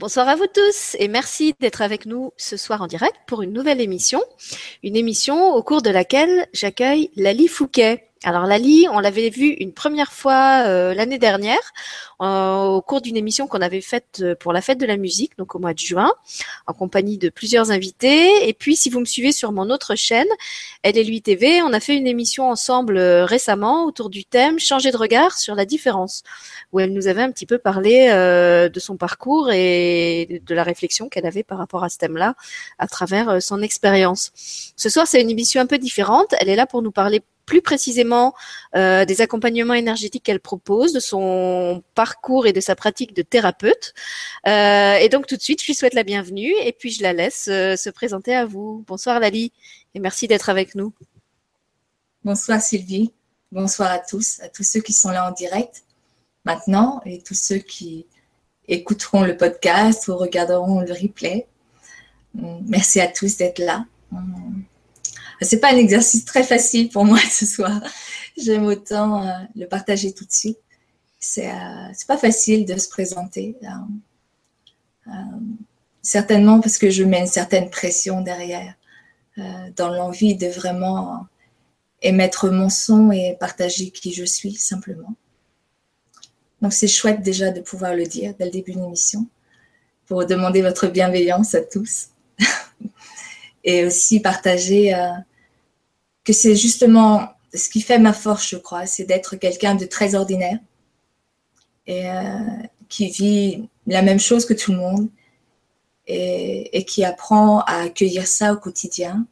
Bonsoir à vous tous et merci d'être avec nous ce soir en direct pour une nouvelle émission. Une émission au cours de laquelle j'accueille Lali Fouquet. Alors Lali, on l'avait vu une première fois euh, l'année dernière euh, au cours d'une émission qu'on avait faite euh, pour la fête de la musique, donc au mois de juin, en compagnie de plusieurs invités. Et puis, si vous me suivez sur mon autre chaîne, Elle lui TV, on a fait une émission ensemble récemment autour du thème Changer de regard sur la différence, où elle nous avait un petit peu parlé de son parcours et de la réflexion qu'elle avait par rapport à ce thème-là à travers son expérience. Ce soir, c'est une émission un peu différente. Elle est là pour nous parler plus précisément euh, des accompagnements énergétiques qu'elle propose, de son parcours et de sa pratique de thérapeute. Euh, et donc tout de suite, je lui souhaite la bienvenue et puis je la laisse euh, se présenter à vous. Bonsoir Lali et merci d'être avec nous. Bonsoir Sylvie, bonsoir à tous, à tous ceux qui sont là en direct maintenant et tous ceux qui écouteront le podcast ou regarderont le replay. Merci à tous d'être là. C'est pas un exercice très facile pour moi ce soir. J'aime autant euh, le partager tout de suite. C'est euh, pas facile de se présenter. Euh, certainement parce que je mets une certaine pression derrière, dans l'envie de vraiment émettre mon son et partager qui je suis simplement. Donc c'est chouette déjà de pouvoir le dire dès le début de l'émission pour demander votre bienveillance à tous et aussi partager que c'est justement ce qui fait ma force, je crois, c'est d'être quelqu'un de très ordinaire et euh, qui vit la même chose que tout le monde et, qui apprend à accueillir ça au quotidien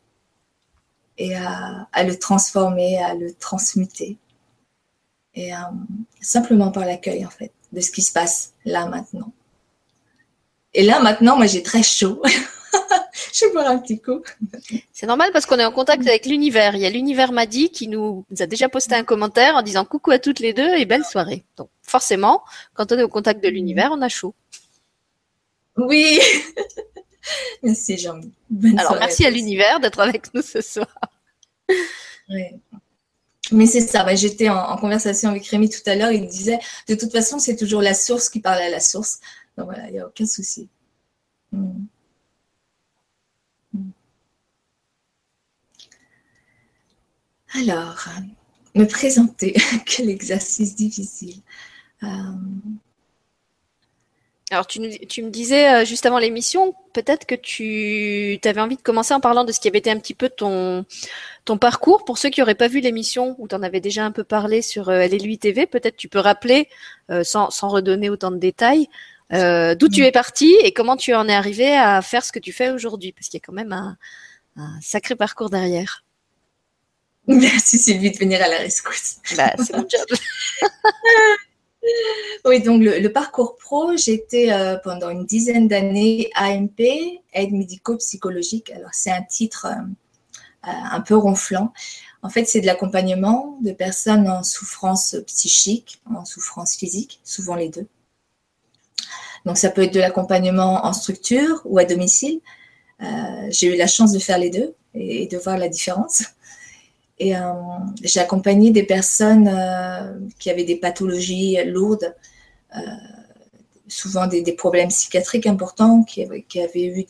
et à, le transformer, à le transmuter. Et euh, simplement par l'accueil, en fait, de ce qui se passe là maintenant. Et là maintenant, moi j'ai très chaud. je vais boire un petit coup. C'est normal parce qu'on est en contact avec l'univers. Il y a l'univers m'a dit qui nous, a déjà posté un commentaire en disant coucou à toutes les deux et belle soirée. Donc forcément, quand on est au contact de l'univers, on a chaud. Oui. merci jean Alors merci à, l'univers d'être avec nous ce soir. Mais c'est ça, j'étais en, conversation avec Rémi tout à l'heure, il disait, de toute façon, c'est toujours la source qui parle à la source. Donc voilà, il n'y a aucun souci. Hmm. Alors, me présenter, quel exercice difficile. Euh, Alors, tu, me disais euh, juste avant l'émission, peut-être que tu avais envie de commencer en parlant de ce qui avait été un petit peu ton, parcours. Pour ceux qui n'auraient pas vu l'émission, où tu en avais déjà un peu parlé sur euh, LLUI TV, peut-être tu peux rappeler, sans, redonner autant de détails, d'où tu es parti et comment tu en es arrivé à faire ce que tu fais aujourd'hui, parce qu'il y a quand même un sacré parcours derrière. Merci Sylvie de venir à la rescousse. Bah, c'est mon job. oui, donc le, parcours pro, j'étais euh, pendant une dizaine d'années AMP, aide médico-psychologique. Alors c'est un titre euh, euh, un peu ronflant. En fait, c'est de l'accompagnement de personnes en souffrance psychique, en souffrance physique, souvent les deux. Donc ça peut être de l'accompagnement en structure ou à domicile. J'ai eu la chance de faire les deux et de voir la différence. Et euh, j'ai accompagné des personnes euh, qui avaient des pathologies lourdes, euh, souvent des, problèmes psychiatriques importants, qui, avaient eu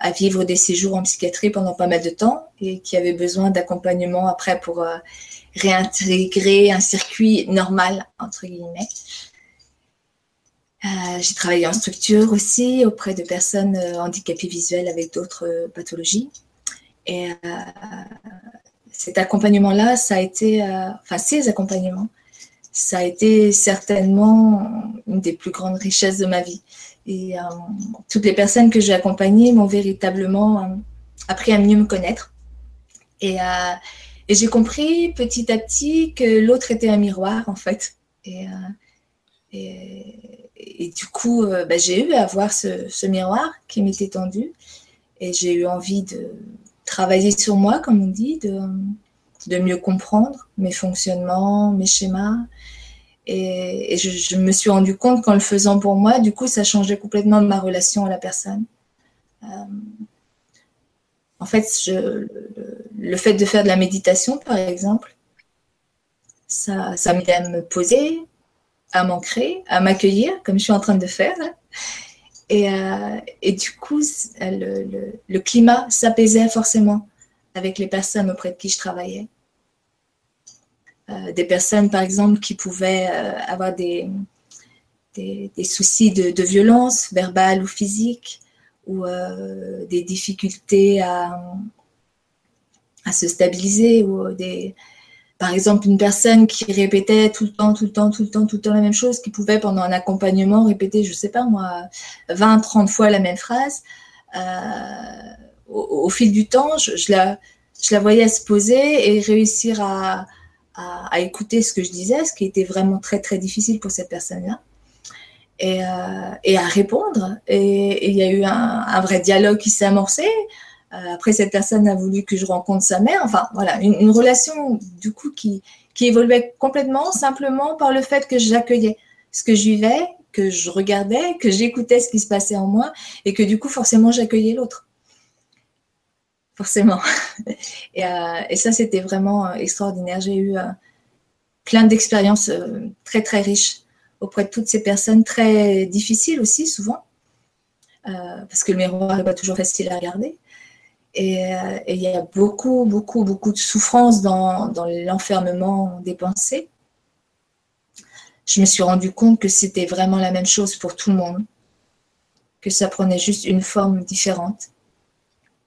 à vivre des séjours en psychiatrie pendant pas mal de temps et qui avaient besoin d'accompagnement après pour réintégrer un circuit normal, j'ai travaillé en structure aussi auprès de personnes handicapées visuelles avec d'autres pathologies. Et euh, cet accompagnement-là, ça a été, euh, enfin ces accompagnements, ça a été certainement une des plus grandes richesses de ma vie. Et euh, toutes les personnes que j'ai accompagnées m'ont véritablement appris à mieux me connaître. Et, j'ai compris petit à petit que l'autre était un miroir, en fait. Et, du coup, bah, j'ai eu à voir ce miroir qui m'était tendu. Et j'ai eu envie de, travailler sur moi, comme on dit, de, de mieux comprendre mes fonctionnements, mes schémas. Et, je, me suis rendu compte qu'en le faisant pour moi, du coup, ça changeait complètement ma relation à la personne. Euh, en fait, le, fait de faire de la méditation, par exemple, ça, ça m'aide à me poser, à m'ancrer, à m'accueillir, comme je suis en train de faire. Et, euh, et du coup, le, le, climat s'apaisait forcément avec les personnes auprès de qui je travaillais. Euh, des personnes, par exemple, qui pouvaient euh, avoir des, soucis de, violence verbale ou physique, ou euh, des difficultés à, à, se stabiliser, ou des, par exemple, une personne qui répétait tout le temps, tout le temps, tout le temps, tout le temps la même chose, qui pouvait pendant un accompagnement répéter, je sais pas moi, 20, 30 fois la même phrase. Euh, au, fil du temps, je, la, je la voyais se poser et réussir à, à, écouter ce que je disais, ce qui était vraiment très, très difficile pour cette personne-là. Et, euh, à répondre. Et il y a eu un vrai dialogue qui s'est amorcé. Euh, après, cette personne a voulu que je rencontre sa mère. Enfin, voilà, une, relation du coup qui, qui évoluait complètement simplement par le fait que j'accueillais ce que je vivais, que je regardais, que j'écoutais ce qui se passait en moi et que du coup, forcément, j'accueillais l'autre. Forcément. Et, euh, et ça, c'était vraiment extraordinaire. J'ai eu euh, plein d'expériences euh, très, très riches auprès de toutes ces personnes, très difficiles aussi, souvent, euh, parce que le miroir n'est pas toujours facile à regarder. Et, euh, et, il y a beaucoup, beaucoup, beaucoup de souffrance dans, l'enfermement des pensées. Je me suis rendu compte que c'était vraiment la même chose pour tout le monde, que ça prenait juste une forme différente,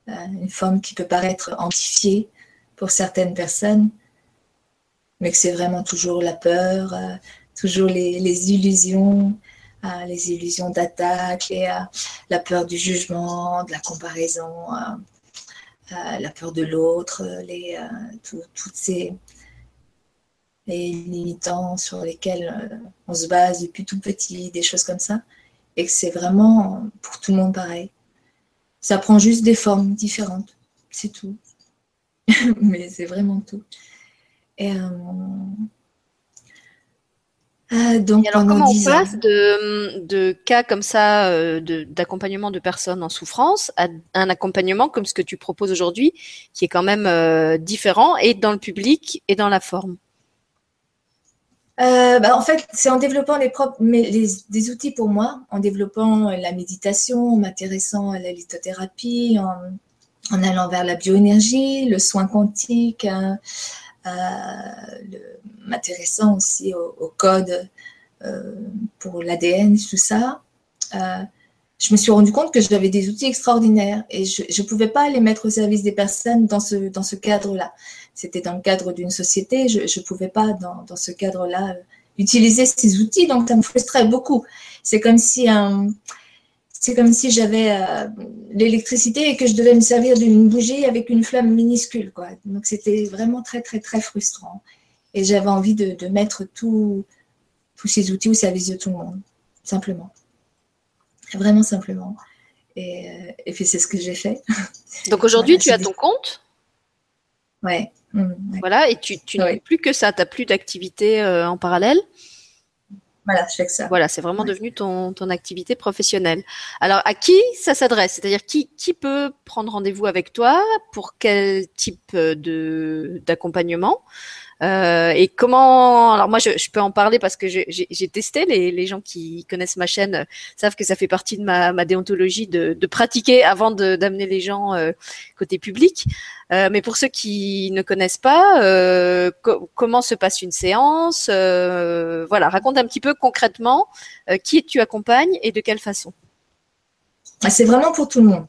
euh, une forme qui peut paraître amplifiée pour certaines personnes, mais que c'est vraiment toujours la peur, euh, toujours les, illusions, les illusions d'attaque, la peur du jugement, de la comparaison la peur de l'autre, les, euh, tout, toutes ces limitants sur lesquels euh, on se base depuis tout petit, des choses comme ça, et que c'est vraiment pour tout le monde pareil. Ça prend juste des formes différentes, c'est tout. Mais c'est vraiment tout. Et, euh, euh, donc, alors, comment on passe de, de, cas comme ça, euh, d'accompagnement de, de, personnes en souffrance, à un accompagnement comme ce que tu proposes aujourd'hui, qui est quand même euh, différent, et dans le public et dans la forme? Euh, bah, En fait, c'est en développant les propres, mais les, des outils pour moi, en développant la méditation, en m'intéressant à la lithothérapie, en, en, allant vers la bioénergie, le soin quantique. Euh, m'intéressant aussi au, au code euh, pour l'ADN, tout ça, euh, je me suis rendu compte que j'avais des outils extraordinaires et je ne pouvais pas les mettre au service des personnes dans ce, dans ce cadre-là. C'était dans le cadre d'une société, je ne pouvais pas, dans, dans ce cadre-là, utiliser ces outils, donc ça me frustrait beaucoup. C'est comme si un, c'est comme si j'avais euh, l'électricité et que je devais me servir d'une bougie avec une flamme minuscule. Quoi. Donc c'était vraiment très, très, très frustrant. Et j'avais envie de, de mettre tous ces outils au service de tout le monde, simplement. Vraiment simplement. Et, euh, et puis c'est ce que j'ai fait. Donc aujourd'hui, voilà, tu as ton compte? Ouais. Mmh, ouais. Voilà, et tu, tu ouais. n'as plus que ça, tu n'as plus d'activité euh, en parallèle? Voilà, je fais que ça. Voilà, c'est vraiment ouais. devenu ton, ton activité professionnelle. Alors, à qui ça s'adresse? C'est-à-dire, qui, qui peut prendre rendez-vous avec toi Pour quel type de d'accompagnement? Euh, et comment Alors moi, je, je, peux en parler parce que j'ai testé. Les, les, gens qui connaissent ma chaîne savent que ça fait partie de ma, ma déontologie de, de, pratiquer avant d'amener les gens euh, côté public. Euh, mais pour ceux qui ne connaissent pas, euh, co comment se passe une séance euh, Voilà, raconte un petit peu concrètement euh, qui tu accompagnes et de quelle façon. C'est vraiment pour tout le monde.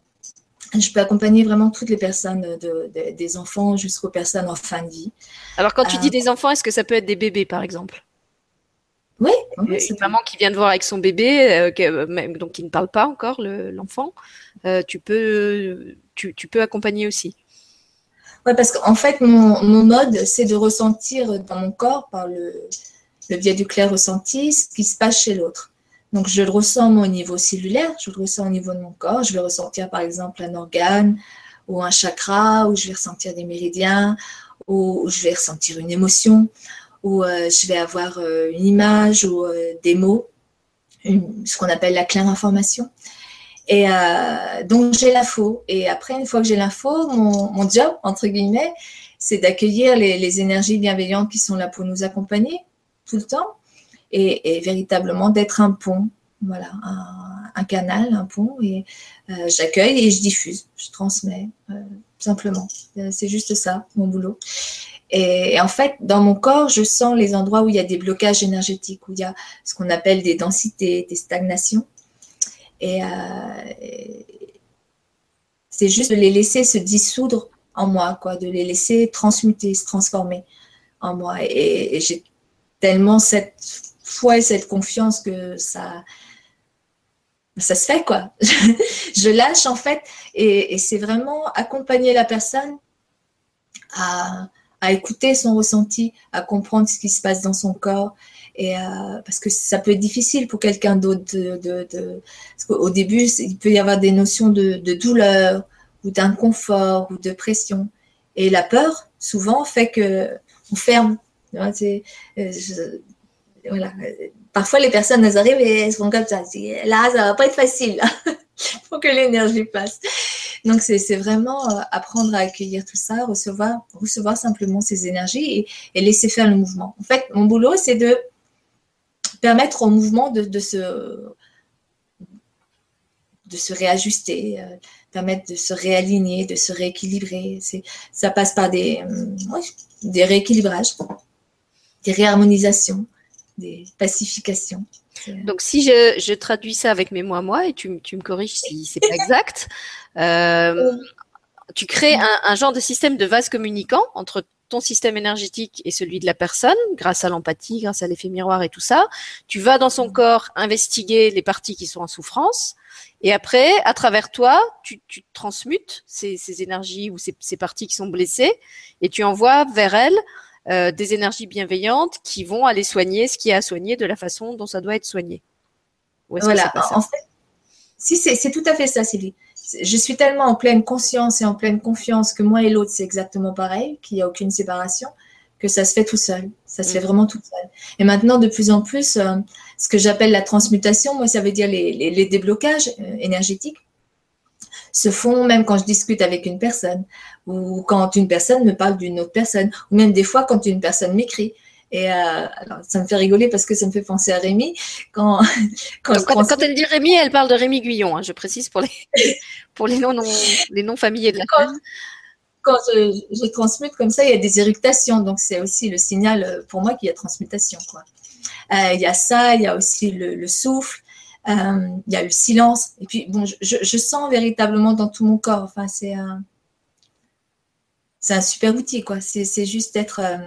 Je peux accompagner vraiment toutes les personnes, de, de, des enfants jusqu'aux personnes en fin de vie. Alors, quand tu dis des enfants, est-ce que ça peut être des bébés, par exemple? Oui, oui une maman qui vient de voir avec son bébé, euh, qui, donc qui ne parle pas encore l'enfant, le, tu peux tu, tu peux accompagner aussi? Ouais, parce qu'en fait, mon, mon mode, c'est de ressentir dans mon corps, par le, le biais du clair ressenti, ce qui se passe chez l'autre. Donc, je le ressens au niveau cellulaire, je le ressens au niveau de mon corps. Je vais ressentir, par exemple, un organe ou un chakra, ou je vais ressentir des méridiens, ou, je vais ressentir une émotion, ou euh, je vais avoir euh, une image ou euh, des mots, ce qu'on appelle la claire information. Et donc, j'ai l'info. Et après, une fois que j'ai l'info, mon, job, entre guillemets, c'est d'accueillir les, énergies bienveillantes qui sont là pour nous accompagner tout le temps. Et, véritablement d'être un pont, voilà, un, canal, un pont. Et euh, j'accueille et je diffuse, je transmets, euh, simplement. Euh, c'est juste ça, mon boulot. Et, en fait, dans mon corps, je sens les endroits où il y a des blocages énergétiques, où il y a ce qu'on appelle des densités, des stagnations. Et c'est juste de les laisser se dissoudre en moi, quoi, de les laisser transmuter, se transformer en moi. Et, j'ai tellement cette foi et cette confiance que ça, ça se fait, quoi. je lâche, en fait, et, c'est vraiment accompagner la personne à, écouter son ressenti, à comprendre ce qui se passe dans son corps. Et euh, parce que ça peut être difficile pour quelqu'un d'autre de, qu'au début il peut y avoir des notions de, de douleur ou d'inconfort ou de pression et la peur souvent fait que on ferme euh, voilà. Parfois, les personnes, elles arrivent et elles sont comme ça. Là, ça va pas être facile. Il faut que l'énergie passe. Donc, c'est vraiment euh, apprendre à accueillir tout ça, recevoir, recevoir simplement ces énergies et, laisser faire le mouvement. En fait, mon boulot, c'est de permettre au mouvement de, se, de se réajuster, euh, permettre de se réaligner, de se rééquilibrer. Ça passe par des, des rééquilibrages des réharmonisations, des pacifications. Donc, si je, traduis ça avec mes moi-moi, et tu, me corriges si c'est pas exact, euh, tu crées un, genre de système de vase communicant entre ton système énergétique et celui de la personne, grâce à l'empathie, grâce à l'effet miroir et tout ça. Tu vas dans son corps investiguer les parties qui sont en souffrance. Et après, à travers toi, tu, transmutes ces, énergies ou ces, ces, parties qui sont blessées et tu envoies vers elles euh, des énergies bienveillantes qui vont aller soigner ce qui est à soigner de la façon dont ça doit être soigné. Voilà, en fait, si c'est tout à fait ça, Sylvie. Je suis tellement en pleine conscience et en pleine confiance que moi et l'autre, c'est exactement pareil, qu'il n'y a aucune séparation, que ça se fait tout seul. Ça se fait mm. vraiment tout seul. Et maintenant, de plus en plus, euh, ce que j'appelle la transmutation, moi, ça veut dire les, déblocages euh, énergétiques se font même quand je discute avec une personne ou quand une personne me parle d'une autre personne ou même des fois quand une personne m'écrit. Et euh, alors, ça me fait rigoler parce que ça me fait penser à Rémi. Quand, quand, quand, elle dit Rémi, elle parle de Rémi Guyon, hein, je précise pour les, pour les noms, les noms familiers de la quand, quand je, je, transmute comme ça, il y a des éructations. Donc, c'est aussi le signal euh, pour moi qu'il y a transmutation. Quoi. Euh, il y a ça, il y a aussi le, le souffle, euh, il y a le silence. Et puis, bon, je, sens véritablement dans tout mon corps. Enfin, c'est un, un super outil, quoi. C'est juste d'être euh,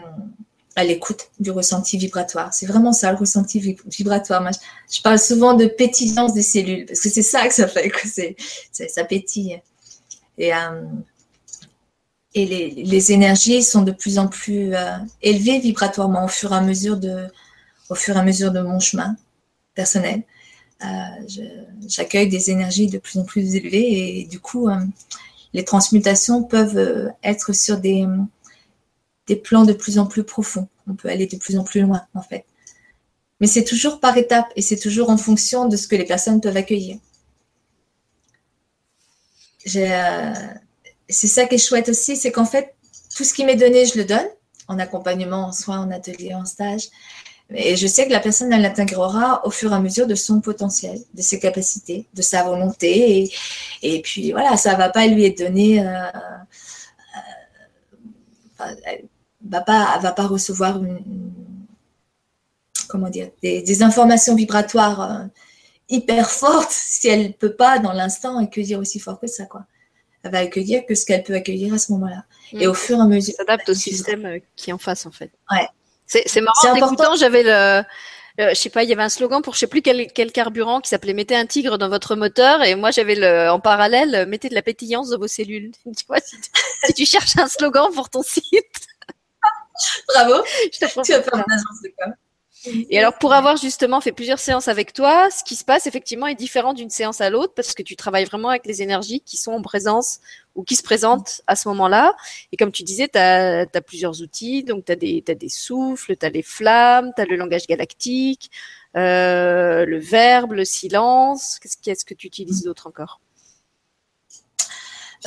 à l'écoute du ressenti vibratoire. C'est vraiment ça, le ressenti vibratoire. je, parle souvent de pétillance des cellules, parce que c'est ça que ça fait, c'est, ça pétille. Et, euh, et les, les, énergies sont de plus en plus élevées vibratoirement au fur et à mesure de, au fur et à mesure de mon chemin personnel. Euh, j'accueille des énergies de plus en plus élevées et du coup, euh, les transmutations peuvent euh, être sur des, des plans de plus en plus profonds. On peut aller de plus en plus loin, en fait. Mais c'est toujours par étapes et c'est toujours en fonction de ce que les personnes peuvent accueillir. c'est ça qui est chouette aussi, c'est qu'en fait, tout ce qui m'est donné, je le donne, en accompagnement, en soins, en atelier, en stage. Et je sais que la personne, elle l'intégrera au fur et à mesure de son potentiel, de ses capacités, de sa volonté. Et, et puis voilà, ça ne va pas lui être donné. Euh, euh, elle va pas, va pas recevoir comment dire, des, informations vibratoires euh, hyper fortes si elle ne peut pas dans l'instant accueillir aussi fort que ça. Quoi. Elle va accueillir que ce qu'elle peut accueillir à ce moment-là. Et mm. au fur et à mesure. S'adapte au système qui est en face en fait. Ouais. C'est marrant. Écoutant, j'avais le, je sais pas, il y avait un slogan pour je sais plus quel, quel carburant qui s'appelait mettez un tigre dans votre moteur et moi j'avais le en parallèle mettez de la pétillance dans vos cellules. tu vois si tu, si tu cherches un slogan pour ton site. Bravo. Je te tu vas faire une agence de com. Et alors, pour avoir justement fait plusieurs séances avec toi, ce qui se passe effectivement est différent d'une séance à l'autre parce que tu travailles vraiment avec les énergies qui sont en présence ou qui se présentent à ce moment-là. Et comme tu disais, tu as, plusieurs outils. Donc, tu as, des, as des souffles, tu as les flammes, tu as le langage galactique, euh, le verbe, le silence. Qu'est-ce que tu utilises d'autre encore?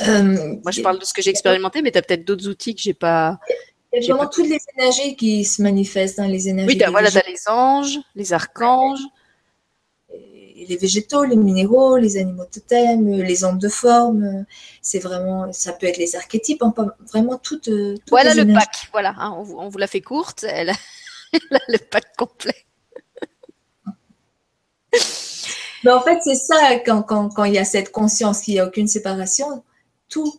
Euh, Moi, je parle de ce que j'ai expérimenté, mais tu as peut-être d'autres outils que j'ai pas Il y a vraiment toutes les énergies qui se manifestent, dans les énergies. Oui, voilà, tu les anges, les archanges. les végétaux, les minéraux, les animaux totems, les ondes de forme. C'est vraiment, ça peut être les archétypes, vraiment toutes. toutes voilà le pack, voilà, hein, on, vous, l'a fait courte, elle a, le pack complet. Mais en fait, c'est ça, quand, quand, quand, il y a cette conscience qu'il n'y a aucune séparation, tout,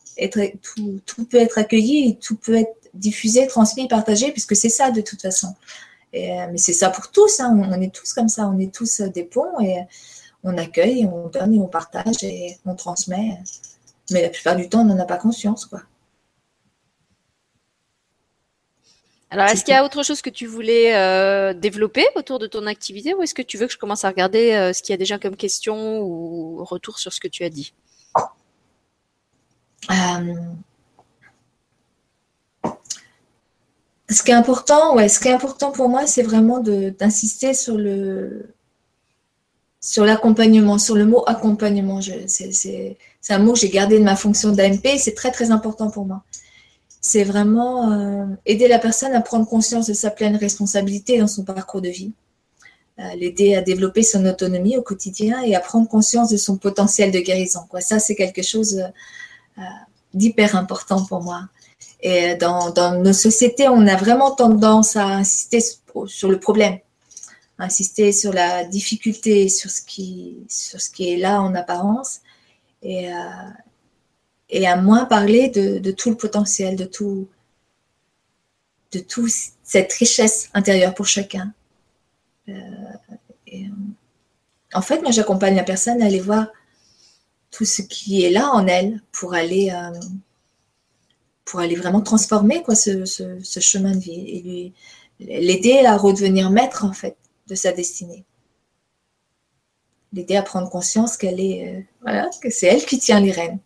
tout, tout peut être accueilli, tout peut être diffuser, transmis, partager, puisque c'est ça de toute façon. Et, euh, mais c'est ça pour tous, hein. on, est tous comme ça, on est tous des ponts et on accueille, on donne et on partage et on transmet. Mais la plupart du temps, on n'en a pas conscience. quoi. Alors, est-ce qu'il y a autre chose que tu voulais euh, développer autour de ton activité ou est-ce que tu veux que je commence à regarder euh, ce qu'il y a déjà comme question ou retour sur ce que tu as dit? Ce qui est important, ouais, ce qui est important pour moi, c'est vraiment d'insister sur le sur l'accompagnement, sur le mot accompagnement. C'est un mot que j'ai gardé de ma fonction d'AMP, c'est très très important pour moi. C'est vraiment euh, aider la personne à prendre conscience de sa pleine responsabilité dans son parcours de vie, euh, l'aider à développer son autonomie au quotidien et à prendre conscience de son potentiel de guérison. Ça, c'est quelque chose euh, d'hyper important pour moi. Et dans, nos sociétés, on a vraiment tendance à insister sur le problème, à insister sur la difficulté, sur ce qui, est là en apparence, et, à moins parler de, tout le potentiel, de tout, de toute cette richesse intérieure pour chacun. Euh, euh, en fait, moi, j'accompagne la personne à aller voir tout ce qui est là en elle pour aller euh, pour aller vraiment transformer quoi, ce, ce, chemin de vie et lui l'aider à redevenir maître en fait de sa destinée. L'aider à prendre conscience qu'elle est euh, voilà que c'est elle qui tient les rênes.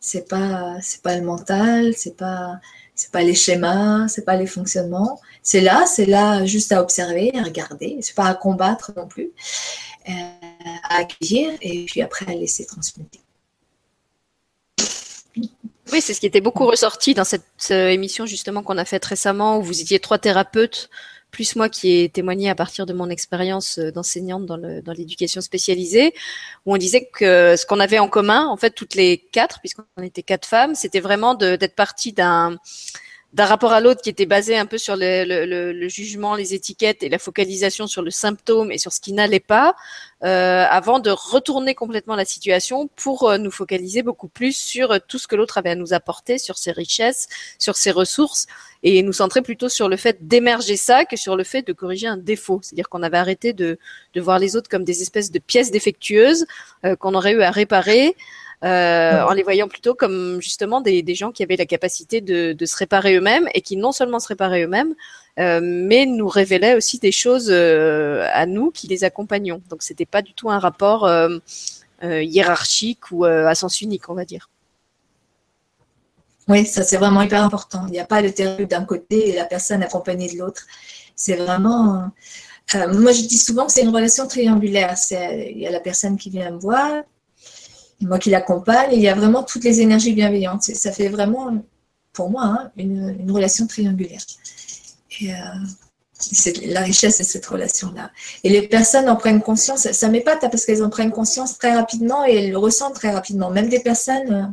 C'est pas c'est pas le mental, c'est pas c'est pas les schémas, c'est pas les fonctionnements. C'est là, c'est là juste à observer, à regarder. C'est pas à combattre non plus, euh, à accueillir et puis après à laisser transmuter. Oui, c'est ce qui était beaucoup ressorti dans cette émission justement qu'on a faite récemment où vous étiez trois thérapeutes plus moi qui ai témoigné à partir de mon expérience euh, d'enseignante dans l'éducation spécialisée, où on disait que ce qu'on avait en commun, en fait, toutes les quatre, puisqu'on était quatre femmes, c'était vraiment d'être partie d'un d'un rapport à l'autre qui était basé un peu sur le, le, le, jugement, les étiquettes et la focalisation sur le symptôme et sur ce qui n'allait pas, euh, avant de retourner complètement la situation pour euh, nous focaliser beaucoup plus sur euh, tout ce que l'autre avait à nous apporter, sur ses richesses, sur ses ressources, et nous centrer plutôt sur le fait d'émerger ça que sur le fait de corriger un défaut. C'est-à-dire qu'on avait arrêté de, de, voir les autres comme des espèces de pièces défectueuses euh, qu'on aurait eu à réparer. Euh, en les voyant plutôt comme justement des, des gens qui avaient la capacité de, de se réparer eux-mêmes et qui non seulement se réparaient eux-mêmes, euh, mais nous révélaient aussi des choses euh, à nous qui les accompagnons. Donc c'était pas du tout un rapport hiérarchique ou à sens unique, on va dire. Oui, ça c'est vraiment hyper important. Il n'y a pas le thérapeute d'un côté et la personne accompagnée de l'autre. C'est vraiment. moi, je dis souvent que c'est une relation triangulaire. Il y a la personne qui vient me voir, moi qui l'accompagne, il y a vraiment toutes les énergies bienveillantes. Ça fait vraiment, pour moi, hein, une, relation triangulaire. Et euh, la richesse de cette relation-là. Et les personnes en prennent conscience, ça m'épate parce qu'elles en prennent conscience très rapidement et elles le ressentent très rapidement. Même des personnes euh,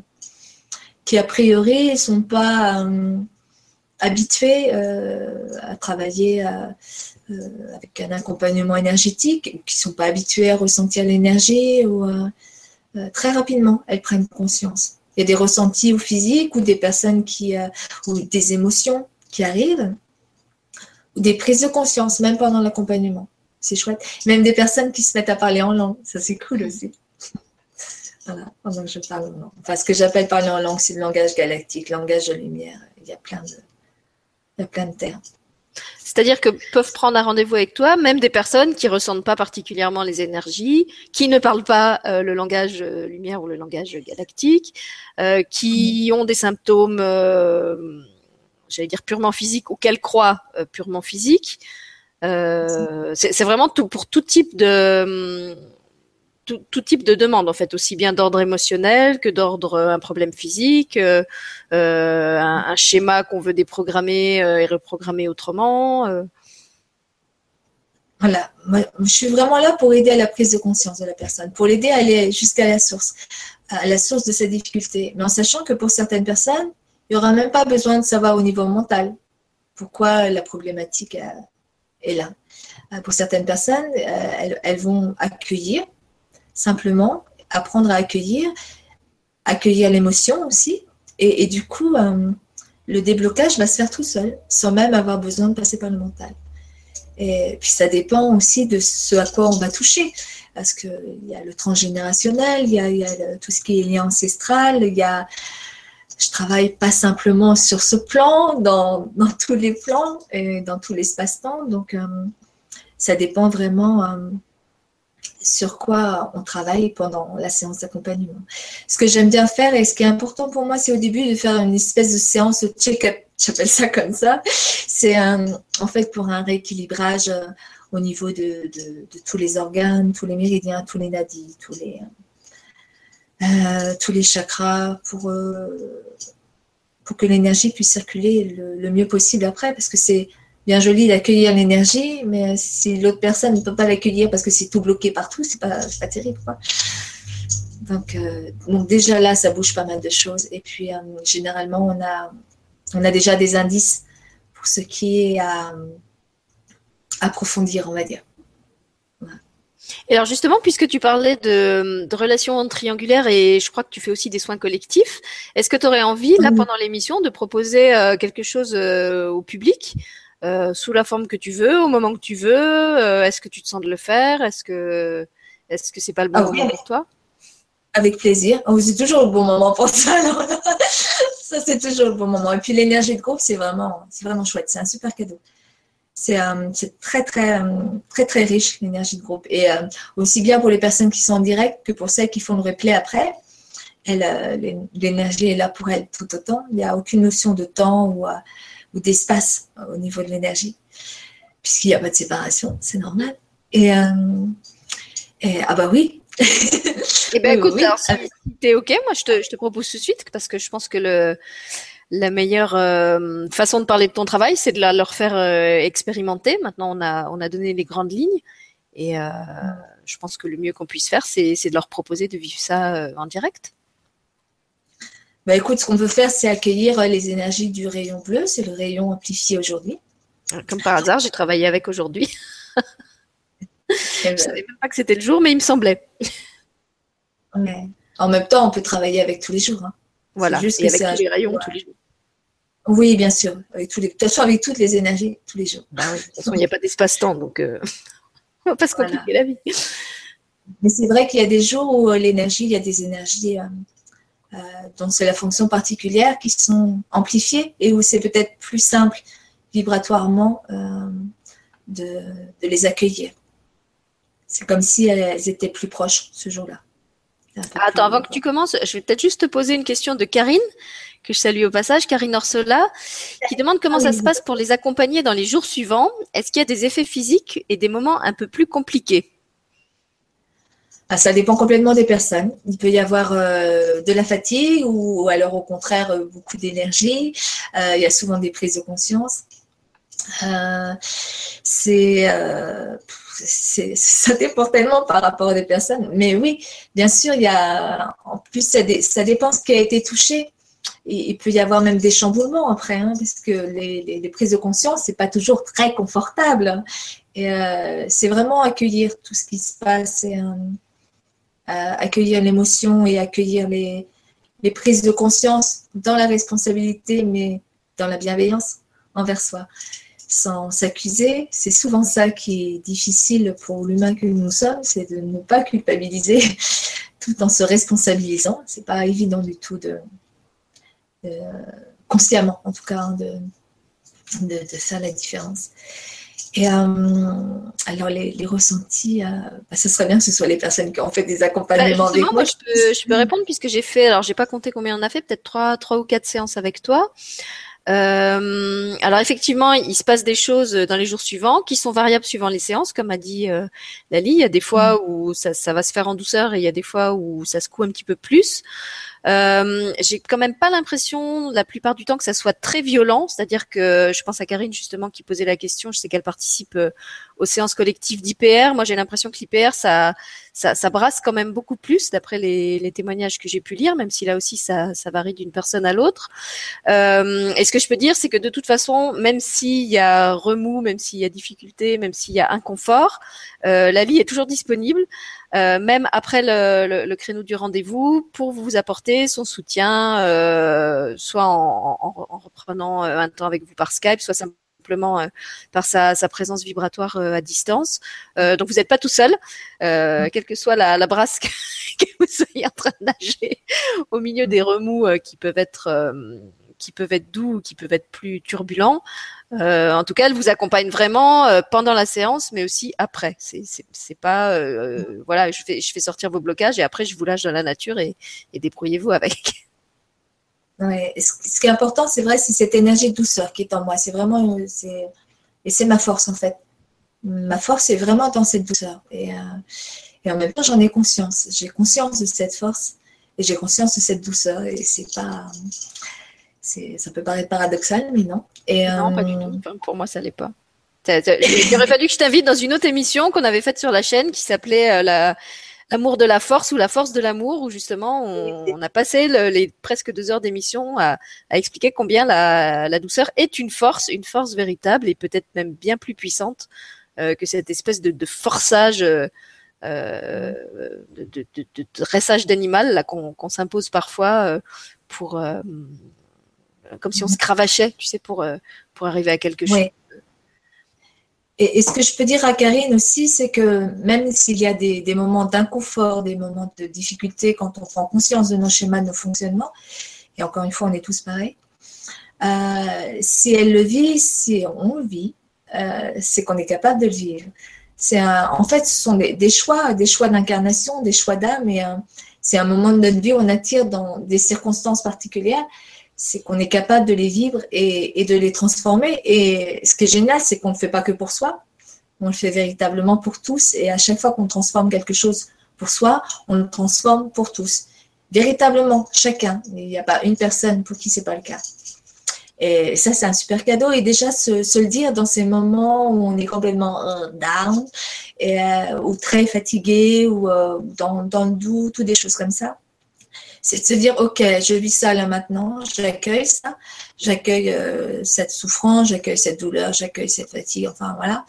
qui, a priori, ne sont pas euh, habituées à travailler avec un accompagnement énergétique, qui ne sont pas habituées à ressentir l'énergie ou euh, très rapidement, elles prennent conscience. Il y a des ressentis ou physiques ou des personnes qui, euh, ou des émotions qui arrivent, ou des prises de conscience, même pendant l'accompagnement. C'est chouette. Même des personnes qui se mettent à parler en langue. Ça, c'est cool aussi. voilà, pendant que je parle en langue. Enfin, ce que j'appelle parler en langue, c'est le langage galactique, langage de lumière. Il y a plein de, il y a plein de termes. C'est-à-dire que peuvent prendre un rendez-vous avec toi, même des personnes qui ressentent pas particulièrement les énergies, qui ne parlent pas euh, le langage euh, lumière ou le langage galactique, euh, qui ont des symptômes, j'allais dire purement physiques ou qu'elles croient purement physiques. c'est vraiment pour tout type de tout, type de demande en fait, aussi bien d'ordre émotionnel que d'ordre un problème physique, un, un, schéma qu'on veut déprogrammer et reprogrammer autrement. Voilà, je suis vraiment là pour aider à la prise de conscience de la personne, pour l'aider à aller jusqu'à la source, à la source de ses difficultés. Mais en sachant que pour certaines personnes, il n'y aura même pas besoin de savoir au niveau mental pourquoi la problématique euh, est là. Euh, pour certaines personnes, euh, elles, vont accueillir, simplement, apprendre à accueillir, accueillir l'émotion aussi. Et, du coup, le déblocage va se faire tout seul, sans même avoir besoin de passer par le mental. Et puis ça dépend aussi de ce à quoi on va toucher. Parce qu'il y a le transgénérationnel, il y a, tout ce qui est lien ancestral, il y a. Je travaille pas simplement sur ce plan, dans, dans tous les plans et dans tout l'espace-temps. Donc, euh, ça dépend vraiment euh, sur quoi on travaille pendant la séance d'accompagnement. Ce que j'aime bien faire et ce qui est important pour moi, c'est au début de faire une espèce de séance check-up j'appelle ça comme ça. C'est en fait pour un rééquilibrage euh, au niveau de, tous les organes, tous les méridiens, tous les nadis, tous les, euh, chakras, euh, pour que l'énergie puisse circuler le, mieux possible après, parce que c'est bien joli d'accueillir l'énergie, mais si l'autre personne ne peut pas l'accueillir parce que c'est tout bloqué partout, c'est pas, pas terrible. Quoi. Donc, donc déjà là, ça bouge pas mal de choses. Et puis généralement, on a on a déjà des indices pour ce qui est à approfondir, on va dire. Et alors justement, puisque tu parlais de, relations triangulaires et je crois que tu fais aussi des soins collectifs, est-ce que tu aurais envie, là, pendant l'émission, de proposer euh, quelque chose euh, au public euh, sous la forme que tu veux, au moment que tu veux Est-ce que tu te sens de le faire Est-ce que est-ce que c'est pas le bon ah moment pour toi? Avec plaisir. Oh, c'est toujours le bon moment pour ça. Ça, c'est toujours le bon moment. Et puis, l'énergie de groupe, c'est vraiment, c'est vraiment chouette. C'est un super cadeau. C'est euh, très, très, euh, très, très riche, l'énergie de groupe. Et euh, aussi bien pour les personnes qui sont en direct que pour celles qui font le replay après. L'énergie est là pour elles tout autant. Il n'y a aucune notion de temps ou, ou d'espace au niveau de l'énergie, puisqu'il n'y a pas de séparation, c'est normal. Et, et, ah bah oui, eh ben, écoute, alors, si t'es OK, moi, je te, je te, propose tout de suite parce que je pense que le, la meilleure euh, façon de parler de ton travail, c'est de la, leur faire euh, expérimenter. Maintenant, on a, on a donné les grandes lignes et euh, je pense que le mieux qu'on puisse faire, c'est de leur proposer de vivre ça en direct. Bah écoute, ce qu'on veut faire, c'est accueillir les énergies du rayon bleu. C'est le rayon amplifié aujourd'hui. Comme par hasard, j'ai travaillé avec aujourd'hui. Je ne savais même pas que c'était le jour, mais il me semblait. En même temps, on peut travailler avec tous les jours. Hein. Voilà, juste et avec tous les rayons tous les jours. Oui, bien sûr. Avec tous les... De toute façon, avec toutes les énergies, tous les jours. Bah de toute façon, il n'y a pas d'espace-temps, donc euh... on va pas se compliquer la vie. Mais c'est vrai qu'il y a des jours où euh, l'énergie, il y a des énergies euh, euh, dont c'est la fonction particulière qui sont amplifiées et où c'est peut-être plus simple vibratoirement de, de les accueillir. C'est comme si elles étaient plus proches ce jour-là. Attends, avant que tu commences, je vais peut-être juste te poser une question de Karine, que je salue au passage, Karine Orsola, qui demande comment ça se passe pour les accompagner dans les jours suivants. Est-ce qu'il y a des effets physiques et des moments un peu plus compliqués? Ah, ça dépend complètement des personnes. Il peut y avoir euh, de la fatigue ou, alors au contraire euh, beaucoup d'énergie. Euh, il y a souvent des prises de conscience. c'est ça dépend tellement par rapport des personnes. Mais oui, bien sûr, il y a, en plus, ça, ça dépend ce qui a été touché. Il peut y avoir même des chamboulements après, hein, parce que les, prises de conscience, c'est pas toujours très confortable. C'est vraiment accueillir tout ce qui se passe, et, accueillir l'émotion et accueillir les, les prises de conscience dans la responsabilité, mais dans la bienveillance envers soi sans s'accuser. C'est souvent ça qui est difficile pour l'humain que nous sommes, c'est de ne pas culpabiliser tout en se responsabilisant. C'est pas évident du tout de, consciemment, en tout cas, hein, de, de, faire la différence. Et euh, alors les, ressentis, euh, bah, ce serait bien que ce soit les personnes qui ont fait des accompagnements bah, moi. Je peux, répondre puisque j'ai fait, alors j'ai pas compté combien on a fait, peut-être trois, trois ou quatre séances avec toi. Euh, alors effectivement, il se passe des choses dans les jours suivants qui sont variables suivant les séances, comme a dit euh, Lali. Il y a des fois mm. où ça, ça, va se faire en douceur et il y a des fois où ça se coud un petit peu plus. Euh, j'ai quand même pas l'impression, la plupart du temps, que ça soit très violent. C'est-à-dire que je pense à Karine justement qui posait la question. Je sais qu'elle participe euh, aux séances collectives d'IPR. Moi, j'ai l'impression que l'IPR, ça, ça, ça, brasse quand même beaucoup plus, d'après les, les, témoignages que j'ai pu lire, même si là aussi ça, ça varie d'une personne à l'autre. Euh, et ce que je peux dire, c'est que de toute façon, même s'il y a remous, même s'il y a difficulté, même s'il y a inconfort, euh, la vie est toujours disponible. Euh, même après le, le, créneau du rendez-vous, pour vous apporter son soutien, euh, soit en, en, en, reprenant un temps avec vous par Skype, soit simplement euh, par sa, sa, présence vibratoire à distance. donc vous n'êtes pas tout seul, mm. quelle que soit la, la brasse que vous soyez en train de nager au milieu des remous qui peuvent être qui peuvent être doux, qui peuvent être plus turbulents. Euh, en tout cas, elle vous accompagne vraiment euh, pendant la séance, mais aussi après. C'est, c'est, pas, euh, voilà, je fais, je fais sortir vos blocages et après je vous lâche dans la nature et, et débrouillez-vous avec. Ouais. Ce qui est important, c'est vrai, c'est cette énergie de douceur qui est en moi. C'est vraiment, c'est, et c'est ma force en fait. Ma force est vraiment dans cette douceur. Et, et en même temps, j'en ai conscience. J'ai conscience de cette force et j'ai conscience de cette douceur. Et c'est pas, ça peut paraître paradoxal, mais non. Et, non, pas du euh, tout. pour moi, ça l'est pas. Il aurait fallu que je t'invite dans une autre émission qu'on avait faite sur la chaîne qui s'appelait euh, la, L'amour de la force ou la force de l'amour, où justement on, a passé les presque deux heures d'émission à, expliquer combien la, douceur est une force, une force véritable et peut-être même bien plus puissante euh, que cette espèce de, forçage, de, dressage d'animal là qu'on s'impose parfois pour comme si on se cravachait, tu sais, pour, euh, pour arriver à quelque chose. Et, ce que je peux dire à Karine aussi, c'est que même s'il y a des, moments d'inconfort, des moments de difficulté, quand on prend conscience de nos schémas, de nos fonctionnements, et encore une fois, on est tous pareils, euh, si elle le vit, si on le vit, euh, c'est qu'on est capable de le vivre. C'est en fait, ce sont des, des choix, des choix d'incarnation, des choix d'âme, et c'est un moment de notre vie où on attire dans des circonstances particulières c'est qu'on est capable de les vivre et, de les transformer. Et ce qui est génial, c'est qu'on ne le fait pas que pour soi, on le fait véritablement pour tous. Et à chaque fois qu'on transforme quelque chose pour soi, on le transforme pour tous. Véritablement, chacun. Il n'y a pas une personne pour qui c'est pas le cas. Et ça, c'est un super cadeau. Et déjà, se, le dire dans ces moments où on est complètement euh, down, et, euh, ou très fatigué, ou euh, dans, dans le doute, ou des choses comme ça c'est de se dire, OK, je vis ça là maintenant, j'accueille ça, j'accueille euh, cette souffrance, j'accueille cette douleur, j'accueille cette fatigue, enfin voilà.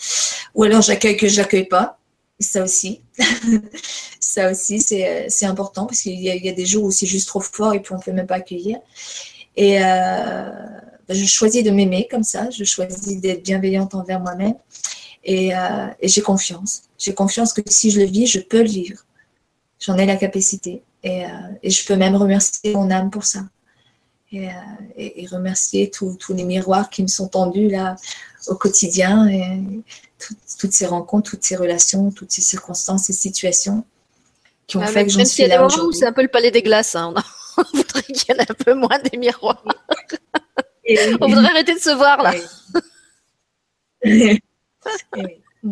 Ou alors j'accueille que je l'accueille pas. Ça aussi, ça aussi, c'est euh, important parce qu'il y, a des jours où c'est juste trop fort et puis on ne peut même pas accueillir. Et euh, je choisis de m'aimer comme ça, je choisis d'être bienveillante envers moi-même et, et j'ai confiance. J'ai confiance que si je le vis, je peux le vivre. J'en ai la capacité. Euh, et, je peux même remercier mon âme pour ça. Et, euh, remercier tous les miroirs qui me sont tendus là au quotidien et toutes ces rencontres, toutes ces relations, toutes ces circonstances et situations qui ont ah, fait que j'en suis là. Il y a des moments où c'est un peu le palais des glaces. Hein. On voudrait qu'il y en ait un peu moins des miroirs. On voudrait arrêter de se voir là.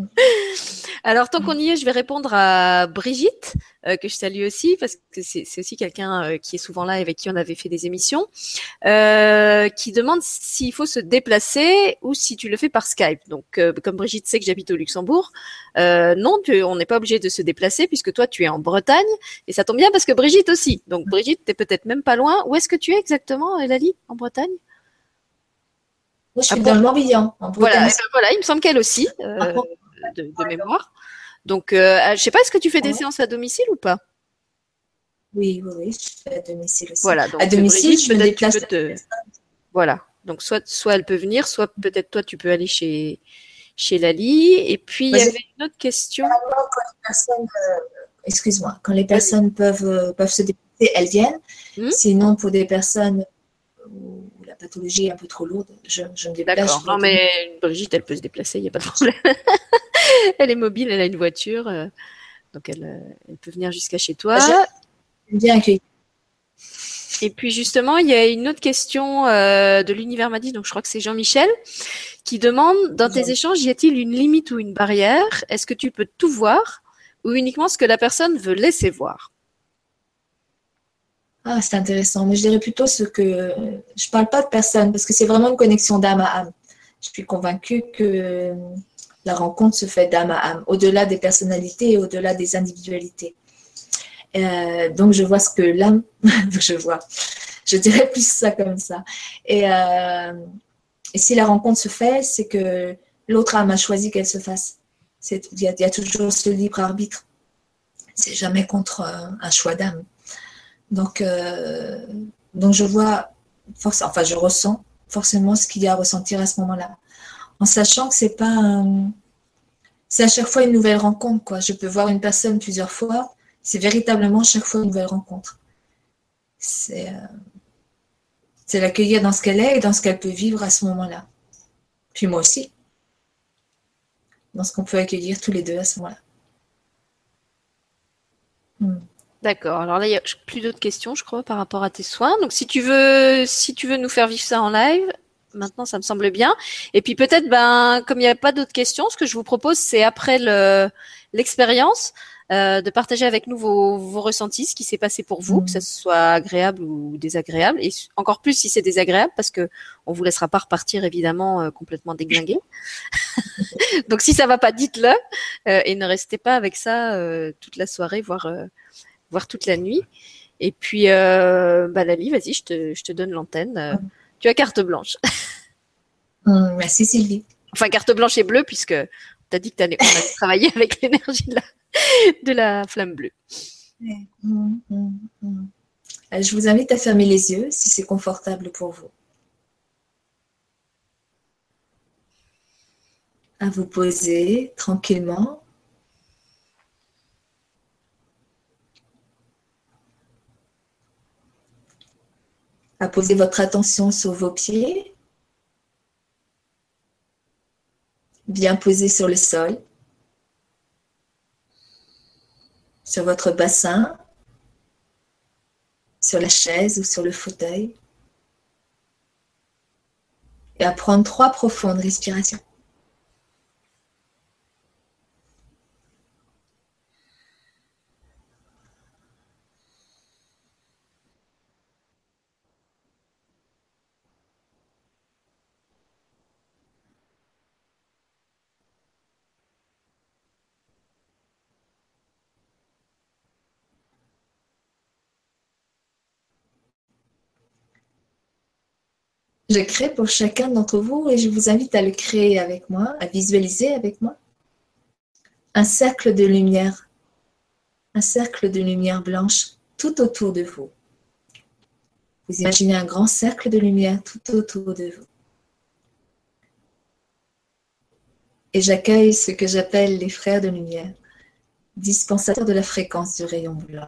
Alors, tant qu'on y est, je vais répondre à Brigitte, euh, que je salue aussi, parce que c'est aussi quelqu'un euh, qui est souvent là et avec qui on avait fait des émissions, euh, qui demande s'il faut se déplacer ou si tu le fais par Skype. Donc, comme Brigitte sait que j'habite au Luxembourg, non, on n'est pas obligé de se déplacer puisque toi, tu es en Bretagne, et ça tombe bien parce que Brigitte aussi. Donc, Brigitte, tu es peut-être même pas loin. Où est-ce que tu es exactement, Elali, en Bretagne? Moi, je suis dans le Morbihan. Voilà, ben voilà, il me semble qu'elle aussi de, mémoire. Donc, euh, je sais pas, est-ce que tu fais des séances à domicile ou pas? Oui, oui, oui, je fais à domicile aussi. Voilà, donc, à domicile, je me déplace. Voilà, donc soit, soit elle peut venir, soit peut-être toi, tu peux aller chez, chez Lali. Et puis, il y avait une autre question. Euh, excuse-moi, quand les personnes peuvent, euh, peuvent se déplacer, elles viennent. Hmm? Sinon, pour des personnes la pathologie est un peu trop lourde, je, me déplace. D'accord. Non, mais Brigitte, elle peut se déplacer, il n'y a pas de problème. elle est mobile, elle a une voiture, euh, donc elle, euh, elle, peut venir jusqu'à chez toi. Bien accueillie. Et puis justement, il y a une autre question euh, de l'univers m'a dit, donc je crois que c'est Jean-Michel, qui demande dans tes échanges, y a-t-il une limite ou une barrière? Est-ce que tu peux tout voir ou uniquement ce que la personne veut laisser voir? Ah, c'est intéressant, mais je dirais plutôt ce que je parle pas de personne parce que c'est vraiment une connexion d'âme à âme. Je suis convaincue que la rencontre se fait d'âme à âme, au-delà des personnalités et au-delà des individualités. Euh, donc je vois ce que l'âme, je vois, je dirais plus ça comme ça. Et, euh, et si la rencontre se fait, c'est que l'autre âme a choisi qu'elle se fasse. Il y, a toujours ce libre arbitre. C'est jamais contre euh, un choix d'âme. Donc, donc je vois, enfin je ressens forcément ce qu'il y a à ressentir à ce moment-là, en sachant que c'est pas, c'est à chaque fois une nouvelle rencontre quoi. Je peux voir une personne plusieurs fois, c'est véritablement chaque fois une nouvelle rencontre. C'est euh, c'est l'accueillir dans ce qu'elle est et dans ce qu'elle peut vivre à ce moment-là. Puis moi aussi. Dans ce qu'on peut accueillir tous les deux à ce moment-là. Hmm. D'accord. Alors là, il n'y a plus d'autres questions, je crois, par rapport à tes soins. Donc, si tu veux, si tu veux nous faire vivre ça en live, maintenant, ça me semble bien. Et puis peut-être, ben, comme il n'y a pas d'autres questions, ce que je vous propose, c'est après l'expérience, euh, de partager avec nous vos, vos ressentis, ce qui s'est passé pour vous, que ce soit agréable ou désagréable, et encore plus si c'est désagréable, parce que on vous laissera pas repartir évidemment euh, complètement déglingué. Donc si ça va pas, dites-le euh, et ne restez pas avec ça toute la soirée, voire voire toute la nuit. Et puis, bah Lali, vas-y, je te, je te donne l'antenne. Tu as carte blanche. Merci Sylvie. Enfin, carte blanche et bleue, puisque tu as dit que tu allais travailler avec l'énergie de la, de la flamme bleue. Mm, mm, mm. Je vous invite à fermer les yeux si c'est confortable pour vous. À vous poser tranquillement. À poser votre attention sur vos pieds. Bien posés sur le sol. sur votre bassin, sur la chaise ou sur le fauteuil. Et à prendre trois profondes respirations. Je crée pour chacun d'entre vous et je vous invite à le créer avec moi, à visualiser avec moi. Un cercle de lumière, un cercle de lumière blanche tout autour de vous. Vous imaginez un grand cercle de lumière tout autour de vous. Et j'accueille ce que j'appelle les frères de lumière, dispensateurs de la fréquence du rayon blanc.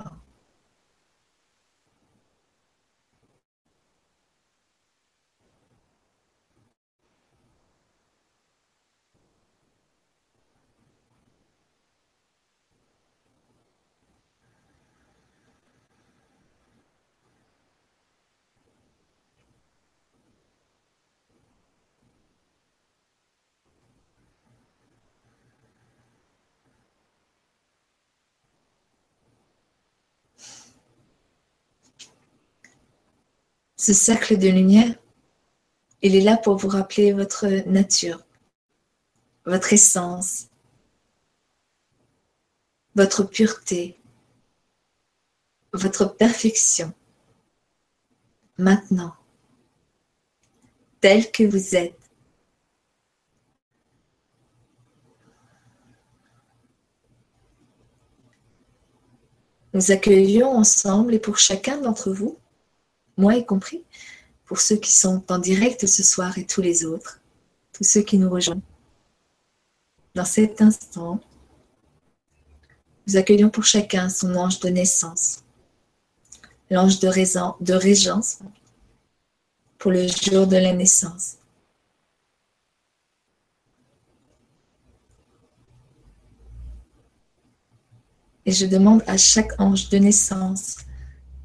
Ce cercle de lumière, il est là pour vous rappeler votre nature, votre essence, votre pureté, votre perfection. Maintenant, tel que vous êtes. Nous accueillons ensemble et pour chacun d'entre vous moi y compris, pour ceux qui sont en direct ce soir et tous les autres, tous ceux qui nous rejoignent. Dans cet instant, nous accueillons pour chacun son ange de naissance, l'ange de, régence pour le jour de la naissance. Et je demande à chaque ange de naissance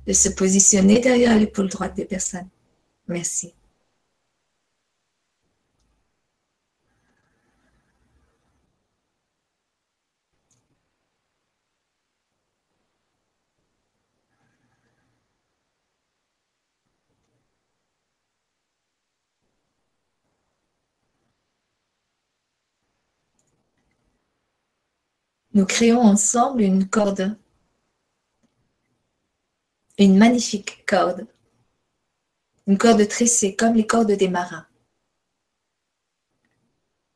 de se positionner derrière l'épaule droite des personnes. Merci. Nous créons ensemble une corde, une magnifique corde, une corde tressée comme les cordes des marins.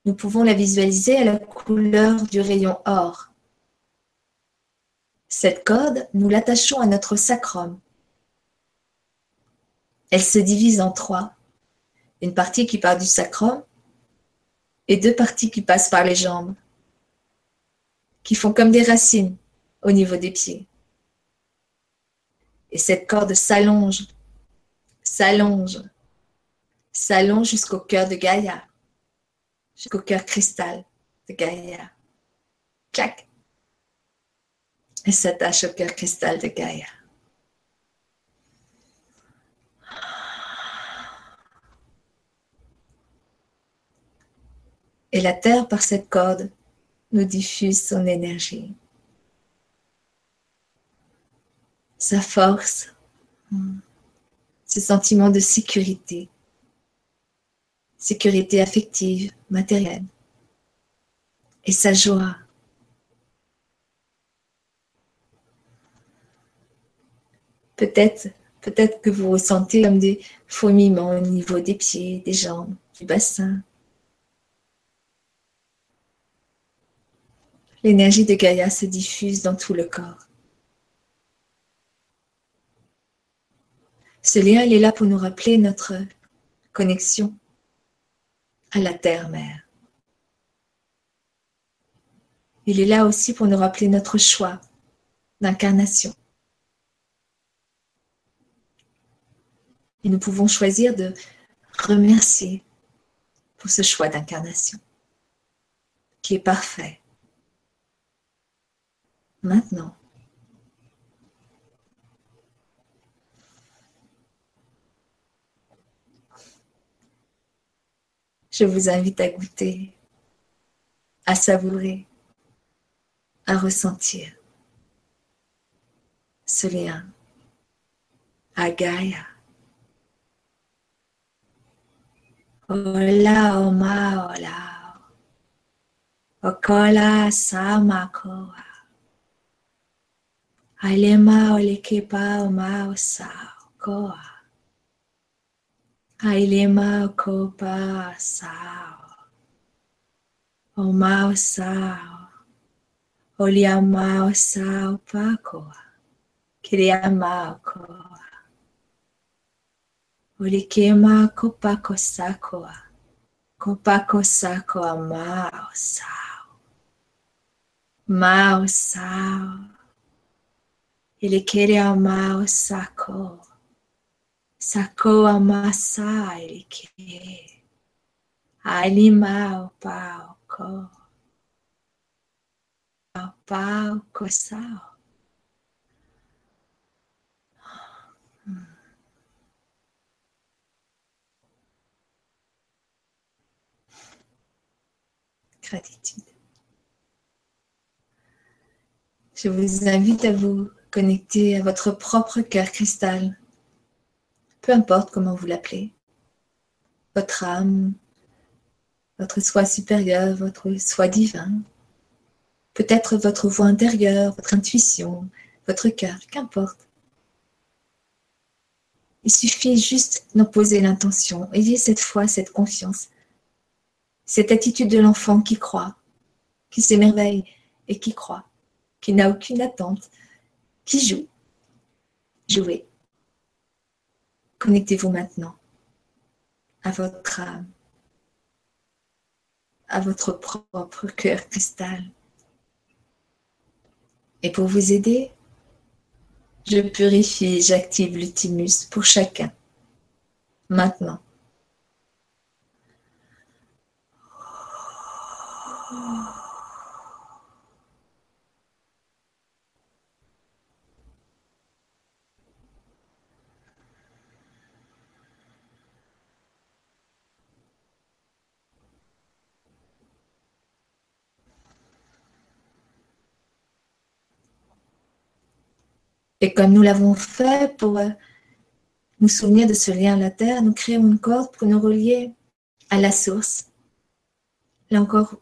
Nous pouvons la visualiser à la couleur du rayon or. Cette corde, nous l'attachons à notre sacrum. Elle se divise en trois. Une partie qui part du sacrum et deux parties qui passent par les jambes qui font comme des racines au niveau des pieds. Et cette corde s'allonge, s'allonge, s'allonge jusqu'au cœur de Gaïa, jusqu'au cœur cristal de Gaïa. Clac. Et s'attache au cœur cristal de Gaïa. Et la terre, par cette corde, nous diffuse son énergie, sa force, ce sentiment de sécurité, sécurité affective, matérielle, et sa joie. Peut-être, peut-être que vous ressentez comme des fourmillements au niveau des pieds, des jambes, du bassin, L'énergie de Gaïa se diffuse dans tout le corps. Ce lien, il est là pour nous rappeler notre connexion à la terre-mère. Il est là aussi pour nous rappeler notre choix d'incarnation. Et nous pouvons choisir de remercier pour ce choix d'incarnation qui est parfait maintenant. Je vous invite à goûter, à savourer, à ressentir ce lien à Gaïa. Hola, oma, hola. Okola, samakoa. Ailema olekepa oma sao koa. Ailema copa Sao. O mal Sao. Olha Mao Sao Pacoa. Queria mal Coa. Olikema copa Sacoa. Kopako Sacoa mal Sao. Mal Sao. Ele queria mal Sacoa. Saco. Saco amassar, ele quer. Animar o palco. Palco sal. Gratitude. Je vous invite à vous connecté à votre propre cœur cristal, peu importe comment vous l'appelez, votre âme, votre soi supérieur, votre soi divin, peut-être votre voix intérieure, votre intuition, votre cœur, qu'importe. Il suffit juste d'en poser l'intention. Ayez cette foi, cette confiance, cette attitude de l'enfant qui croit, qui s'émerveille et qui croit, qui n'a aucune attente, qui joue. Jouez. Connectez-vous maintenant à votre âme, à votre propre cœur cristal. Et pour vous aider, je purifie j'active l'ultimus pour chacun. Maintenant. Et comme nous l'avons fait pour euh, nous souvenir de ce lien à la terre, nous créons une corde pour nous relier à la source. Là encore,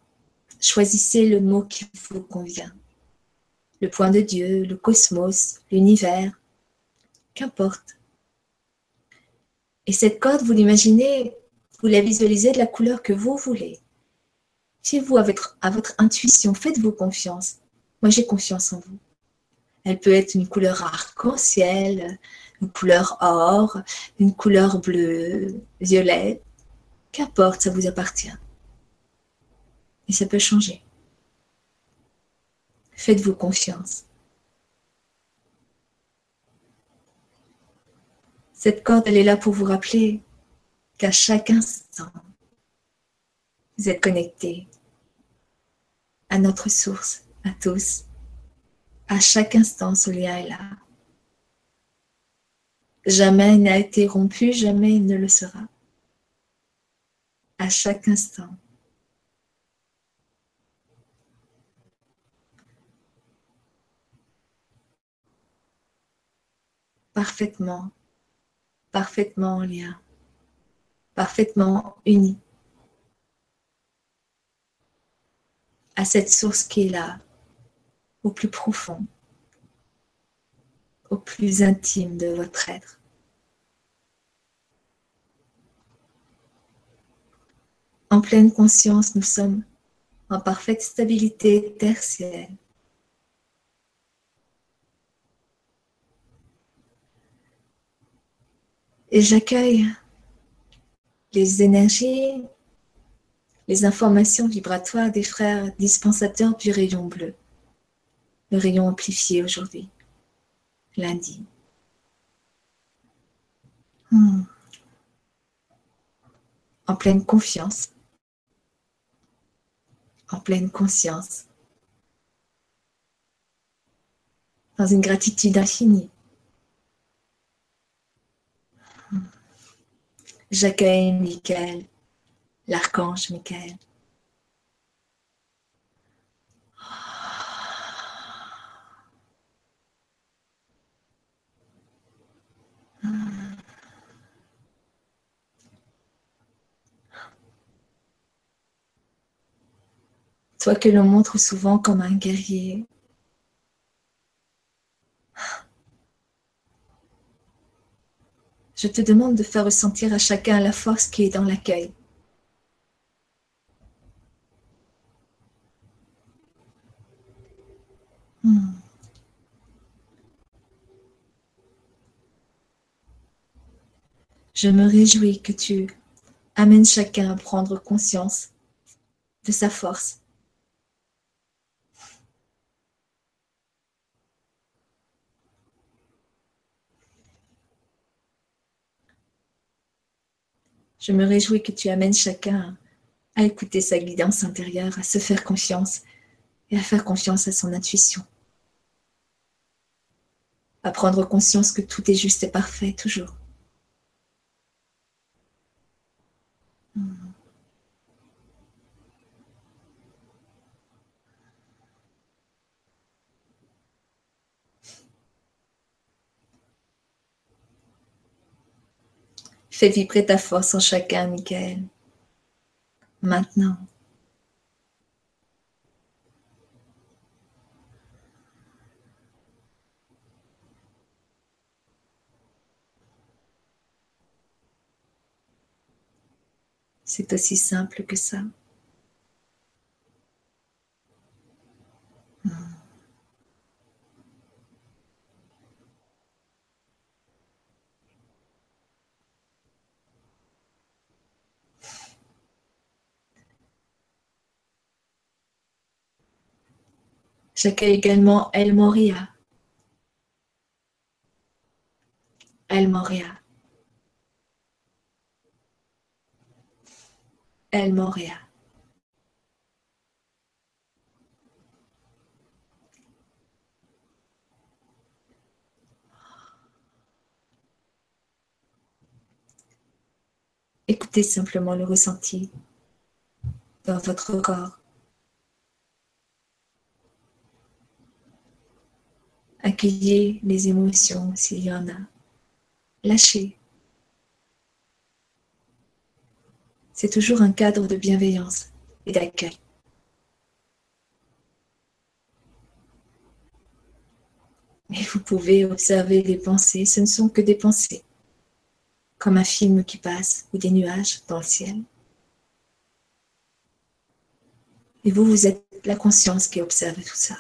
choisissez le mot qui vous convient. Le point de Dieu, le cosmos, l'univers, qu'importe. Et cette corde, vous l'imaginez, vous la visualisez de la couleur que vous voulez. Fiez-vous à votre, à votre intuition, faites-vous confiance. Moi, j'ai confiance en vous. Elle peut être une couleur arc-en-ciel, une couleur or, une couleur bleu, violet. Qu'importe, ça vous appartient. Et ça peut changer. Faites-vous confiance. Cette corde, elle est là pour vous rappeler qu'à chaque instant, vous êtes connecté à notre source, à tous. À chaque instant, ce lien est là. Jamais il n'a été rompu, jamais il ne le sera. À chaque instant. Parfaitement, parfaitement en lien, parfaitement uni à cette source qui est là, au plus profond, au plus intime de votre être. En pleine conscience, nous sommes en parfaite stabilité tertielle. Et j'accueille les énergies, les informations vibratoires des frères dispensateurs du rayon bleu le rayon amplifié aujourd'hui, lundi. Hmm. En pleine confiance, en pleine conscience, dans une gratitude infinie. Hmm. J'accueille Michael, l'archange Michael. Toi que l'on montre souvent comme un guerrier. Je te demande de faire ressentir à chacun la force qui est dans l'accueil. Hmm. Je me réjouis que tu amènes chacun à prendre conscience de sa force Je me réjouis que tu amènes chacun à écouter sa guidance intérieure, à se faire confiance et à faire confiance à son intuition. À prendre conscience que tout est juste et parfait toujours. Fais vibrer ta force en chacun, Michael. Maintenant. C'est aussi simple que ça. J'accueille également El Moria. El Moria. El Moria. Écoutez simplement le ressenti dans votre corps. Accueillez les émotions s'il y en a. Lâchez. C'est toujours un cadre de bienveillance et d'accueil. Et vous pouvez observer les pensées, ce ne sont que des pensées, comme un film qui passe ou des nuages dans le ciel. Et vous, vous êtes la conscience qui observe tout ça.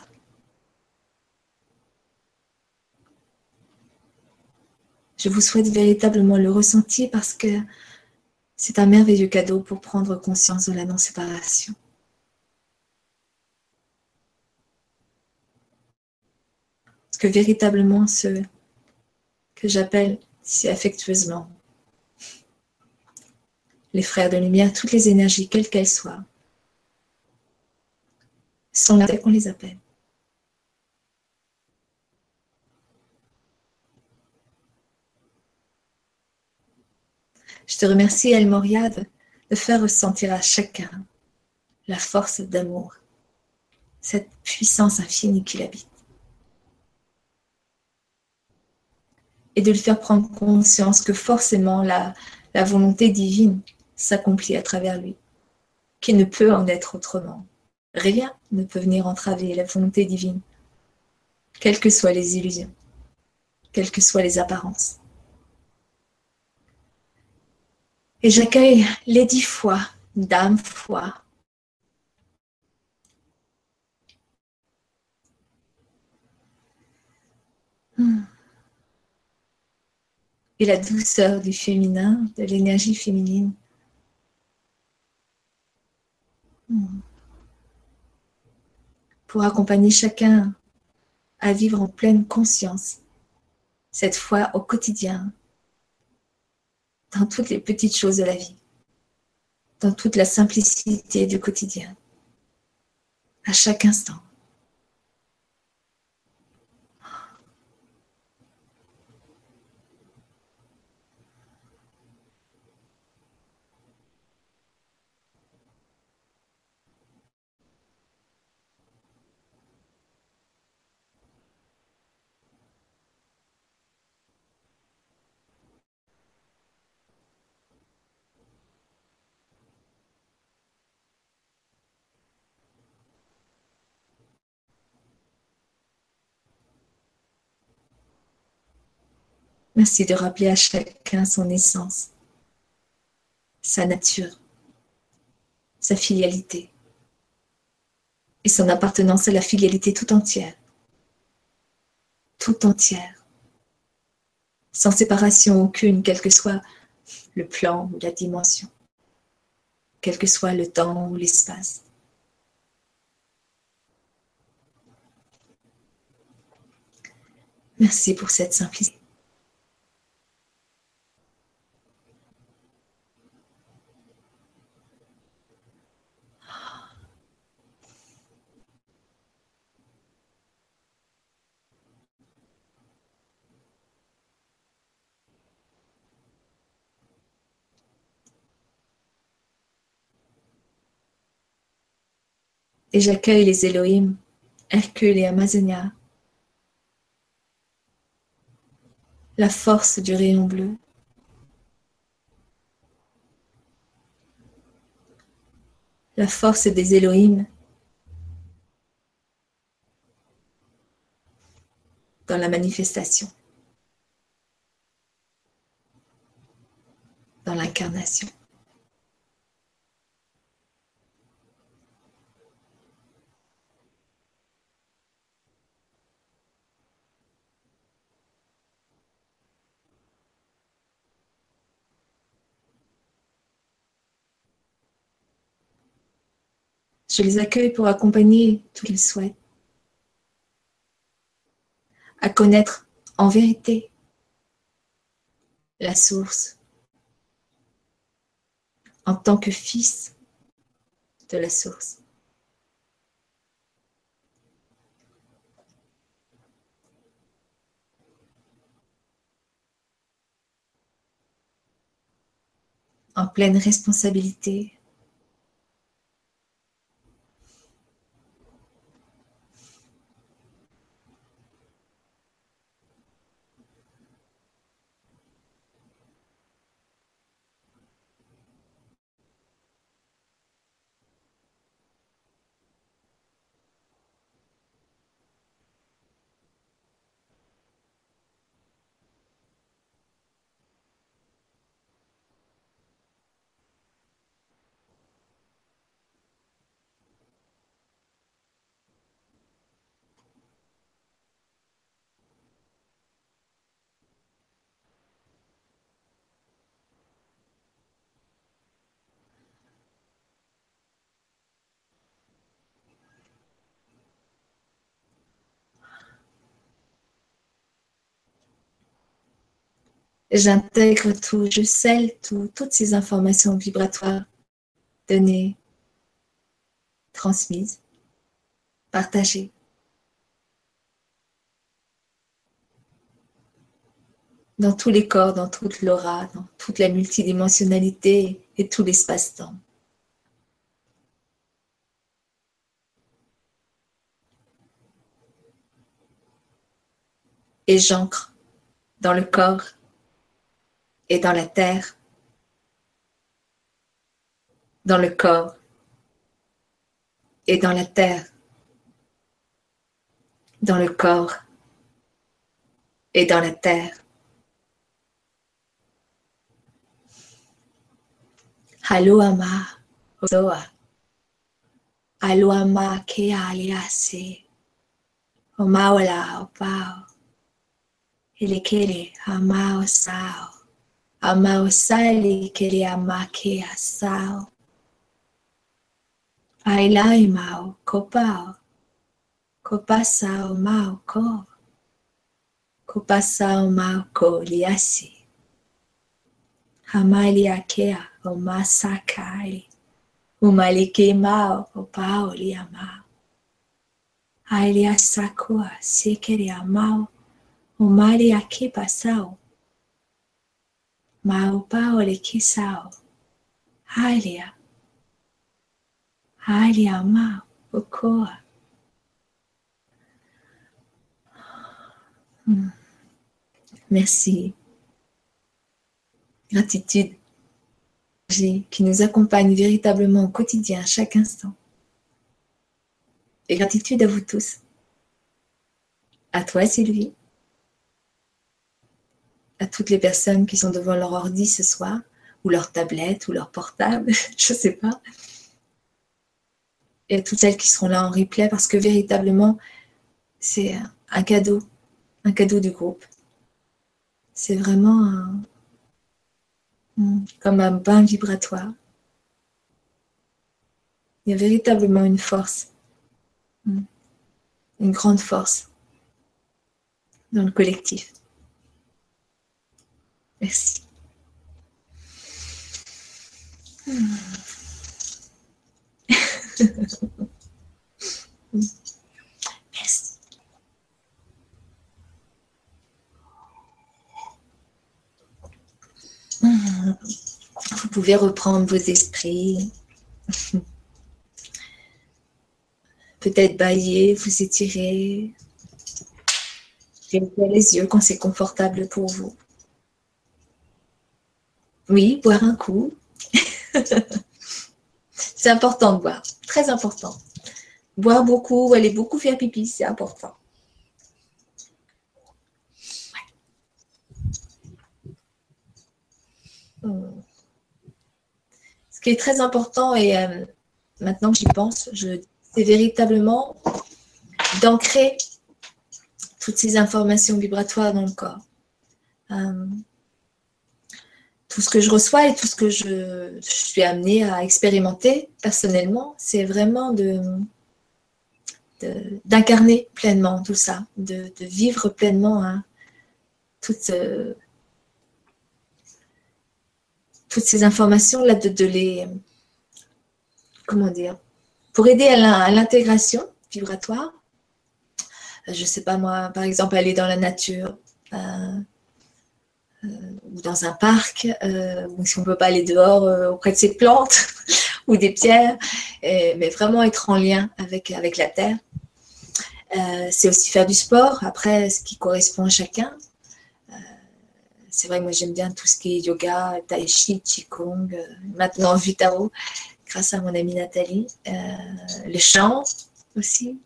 Je vous souhaite véritablement le ressentir parce que c'est un merveilleux cadeau pour prendre conscience de la non-séparation. Parce que véritablement, ce que j'appelle si affectueusement les frères de lumière, toutes les énergies, quelles qu'elles soient, sont là qu'on les appelle. Je te remercie, El Moriade, de faire ressentir à chacun la force d'amour, cette puissance infinie qui l'habite. Et de lui faire prendre conscience que forcément la, la volonté divine s'accomplit à travers lui, qu'il ne peut en être autrement. Rien ne peut venir entraver la volonté divine, quelles que soient les illusions, quelles que soient les apparences. Et j'accueille les dix fois d'âme foi. Hmm. Et la douceur du féminin, de l'énergie féminine. Hmm pour accompagner chacun à vivre en pleine conscience, cette fois au quotidien, dans toutes les petites choses de la vie, dans toute la simplicité du quotidien, à chaque instant. Merci de rappeler à chacun son essence, sa nature, sa filialité et son appartenance à la filialité tout entière. Tout entière. Sans séparation aucune, quel que soit le plan ou la dimension, quel que soit le temps ou l'espace. Merci pour cette simplicité. Et j'accueille les Elohim, Hercule et Amazonia, la force du rayon bleu. La force des Elohim dans la manifestation, dans l'incarnation. Je les accueille pour accompagner tous les souhaits à connaître en vérité la source en tant que fils de la source. En pleine responsabilité J'intègre tout, je scelle tout, toutes ces informations vibratoires données, transmises, partagées. Dans tous les corps, dans toute l'aura, dans toute la multidimensionnalité et tout l'espace-temps. Et j'ancre dans le corps et dans la terre, dans le corps et dans la terre, dans le corps et dans la terre. Haloama Ozoa. Aloama ke aliase. Omawala opao. Ilekele amao sao. amao sali kiriamaki asao. Ailai mau kopao. Kopasao mau ko. Kopasao mau co liasi. Hamaliakea o masaka o maliki mau o pao liamao. o sikiriamao. Umariaki pasao Mau pao le kisao. Ailia. Ailia mau ukoa. Merci. Gratitude qui nous accompagne véritablement au quotidien, à chaque instant. Et gratitude à vous tous. À toi, Sylvie. À toutes les personnes qui sont devant leur ordi ce soir, ou leur tablette, ou leur portable, je ne sais pas. Et à toutes celles qui seront là en replay, parce que véritablement, c'est un cadeau, un cadeau du groupe. C'est vraiment Hmm, comme un bain vibratoire. Il y a véritablement une force, hmm, une grande force dans le collectif. Merci. Hmm. Merci. Vous pouvez reprendre vos esprits. Peut-être bailler, vous étirer. Les yeux quand c'est confortable pour vous. Oui, boire un coup. c'est important de boire, très important. Boire beaucoup ou aller beaucoup faire pipi, c'est important. Ce qui est très important, et euh, maintenant que j'y pense, c'est véritablement d'ancrer toutes ces informations vibratoires dans le corps. Euh, tout ce que je reçois et tout ce que je, suis amenée à expérimenter personnellement, c'est vraiment de d'incarner pleinement tout ça, de, vivre pleinement hein, toute, euh, toutes ces informations-là, de, les. Comment dire Pour aider à l'intégration vibratoire, je ne sais pas moi, par exemple, aller dans la nature. Euh, ou dans un parc, ou si on ne peut pas aller dehors auprès de ces plantes ou des pierres, mais vraiment être en lien avec, avec la terre. c'est aussi faire du sport, après ce qui correspond à chacun c'est vrai, moi j'aime bien tout ce qui est yoga, tai chi, qigong, euh, maintenant Vitao, grâce à mon amie Nathalie. Euh, le chant aussi,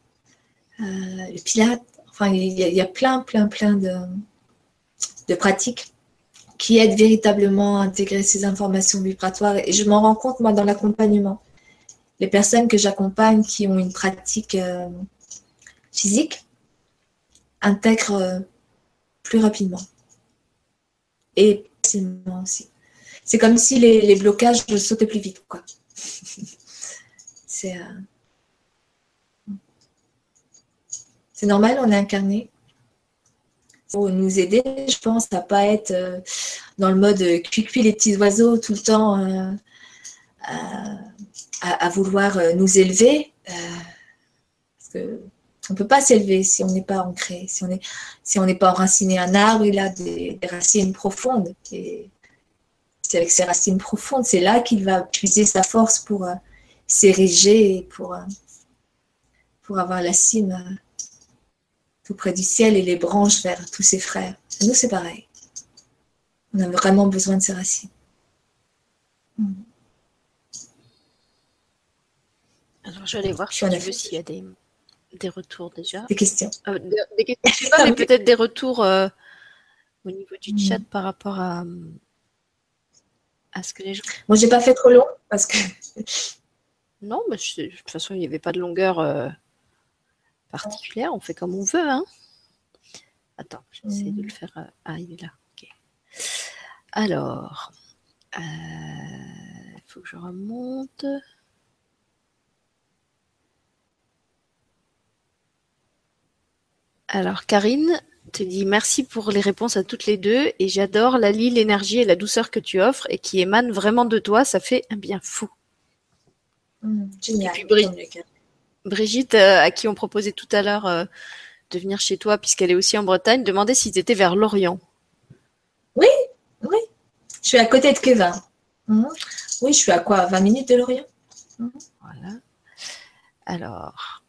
euh, le pilate. Enfin, il y, a, plein, plein, plein de, de pratiques qui aident véritablement à intégrer ces informations vibratoires. Et je m'en rends compte, moi, dans l'accompagnement. Les personnes que j'accompagne qui ont une pratique physique intègrent plus rapidement et aussi. C'est comme si les, blocages sautaient plus vite. Euh, c'est normal, on est incarné. Pour nous aider, je pense, à pas être euh, dans le mode cuicui les petits oiseaux tout le temps euh, à, vouloir nous élever. parce que on ne peut pas s'élever si on n'est pas ancré, si on n'est si pas enraciné. Un arbre, il a des, racines profondes. Et c'est avec ses racines profondes, c'est là qu'il va puiser sa force pour s'ériger, pour, pour avoir la cime tout près du ciel et les branches vers tous ses frères. nous, c'est pareil. On a vraiment besoin de ses racines. Hmm. Alors, je vais aller voir si s'il y a des, des, retours déjà. Des questions. Euh, des, questions, je sais pas, mais peut-être des retours euh, au niveau du hmm. chat par rapport à, à ce que les gens. Moi, j'ai pas fait trop long parce que. non, mais de toute façon, il n'y avait pas de longueur. Euh, particulière, on fait comme on veut. Hein Attends, j'essaie de le faire. Euh, ah, il est là. Alors, il euh, faut que je remonte. Alors, Karine te dit merci pour les réponses à toutes les deux et j'adore la lit, l'énergie et la douceur que tu offres et qui émanent vraiment de toi. Ça fait un bien fou. Mm, génial. Brigitte, euh, à qui on proposait tout à l'heure euh, de venir chez toi, puisqu'elle est aussi en Bretagne, demandait si tu étais vers Lorient. Oui, oui. Je suis à côté de Kevin. Mhm. Oui, je suis à quoi 20 minutes de Lorient? Mhm. Voilà. Alors,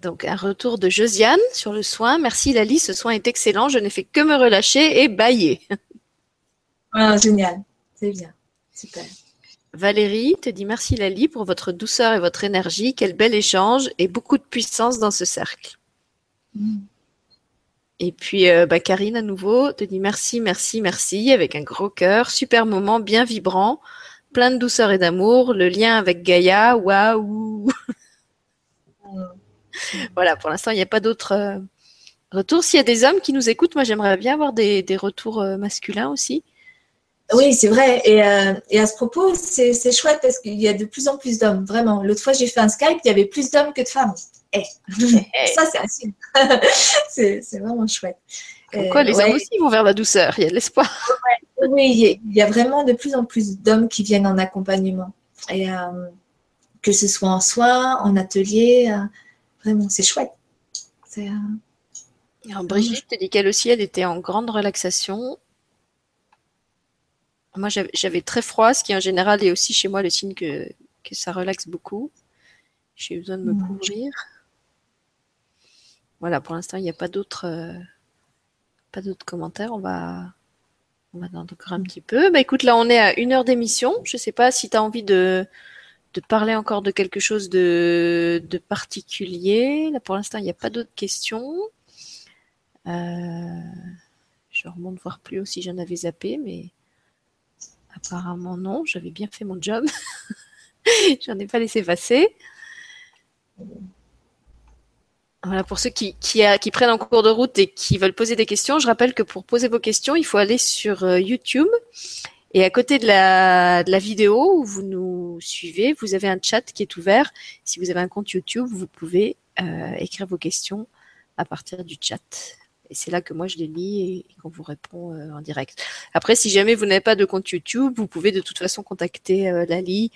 donc un retour de Josiane sur le soin. Merci Lali, ce soin est excellent. Je n'ai fait que me relâcher et bailler. Ah, génial. C'est bien. Super. Valérie te dit merci Lali pour votre douceur et votre énergie. Quel bel échange et beaucoup de puissance dans ce cercle. Mm. Et puis euh, bah, Karine à nouveau te dit merci, merci, merci avec un gros cœur. Super moment, bien vibrant, plein de douceur et d'amour. Le lien avec Gaïa, waouh. Mm. voilà, pour l'instant il n'y a pas d'autres euh, retours. S'il y a des hommes qui nous écoutent, moi j'aimerais bien avoir des, des retours euh, masculins aussi. Oui, c'est vrai. Et, euh, et, à ce propos, c'est chouette parce qu'il y a de plus en plus d'hommes, vraiment. L'autre fois, j'ai fait un Skype, il y avait plus d'hommes que de femmes. Eh. Ça, c'est assez. c'est vraiment chouette. Pourquoi euh, les hommes aussi vont vers la douceur? Il y a de l'espoir. Oui, il y, a vraiment de plus en plus d'hommes qui viennent en accompagnement. Et euh, que ce soit en soins, en atelier, vraiment, c'est chouette. Brigitte te dit qu'elle aussi, elle était en grande relaxation moi, j'avais très froid, ce qui en général est aussi chez moi le signe que, que ça relaxe beaucoup. J'ai besoin de me mmh. couvrir. Voilà, pour l'instant, il n'y a pas d'autres euh, pas d'autres commentaires. On va on va encore un petit peu. Bah écoute, là on est à une heure d'émission. Je ne sais pas si tu as envie de, de parler encore de quelque chose de, de particulier. Là pour l'instant, il n'y a pas d'autres questions. Euh, je remonte voir plus haut si j'en avais zappé, mais Apparemment non, j'avais bien fait mon job. J'en ai pas laissé passer. Voilà, pour ceux qui, prennent en cours de route et qui veulent poser des questions, je rappelle que pour poser vos questions, il faut aller sur euh, YouTube. Et à côté de la, de la vidéo où vous nous suivez, vous avez un chat qui est ouvert. Si vous avez un compte YouTube, vous pouvez euh, écrire vos questions à partir du chat. Et c'est là que moi je les lis et, qu'on vous répond euh, en direct. Après, si jamais vous n'avez pas de compte YouTube, vous pouvez de toute façon contacter euh, Lali.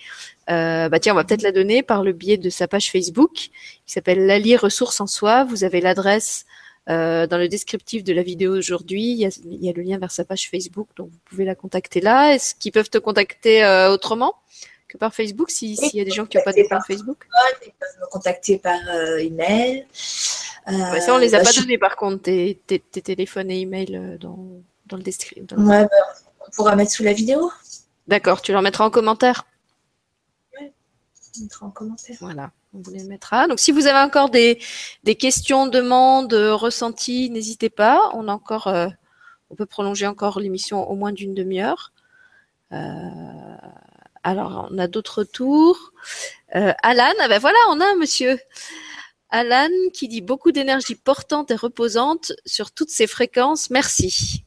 Euh, bah tiens, on va peut-être la donner par le biais de sa page Facebook qui s'appelle Lali Ressources en Soi. Vous avez l'adresse dans le descriptif de la vidéo aujourd'hui. Il y, a, le lien vers sa page Facebook, donc vous pouvez la contacter là. Est-ce qu'ils peuvent te contacter autrement? Que par Facebook s'il y a des gens qui n'ont pas de compte Facebook Ils peuvent me contacter par email. Euh, ça, on les a bah, pas donnés par contre, tes, tes, téléphones et emails euh, dans, dans le description. Ouais, bah, on pourra mettre sous la vidéo. D'accord, tu leur mettras en commentaire Oui, on mettra en commentaire. Voilà, on vous les mettra. Donc si vous avez encore des, des questions, demandes, ressentis, n'hésitez pas. On a encore, euh, on peut prolonger encore l'émission au moins d'une demi-heure. Alors, on a d'autres tours. Alan, ah ben voilà, on a un monsieur. Alan qui dit beaucoup d'énergie portante et reposante sur toutes ces fréquences. Merci.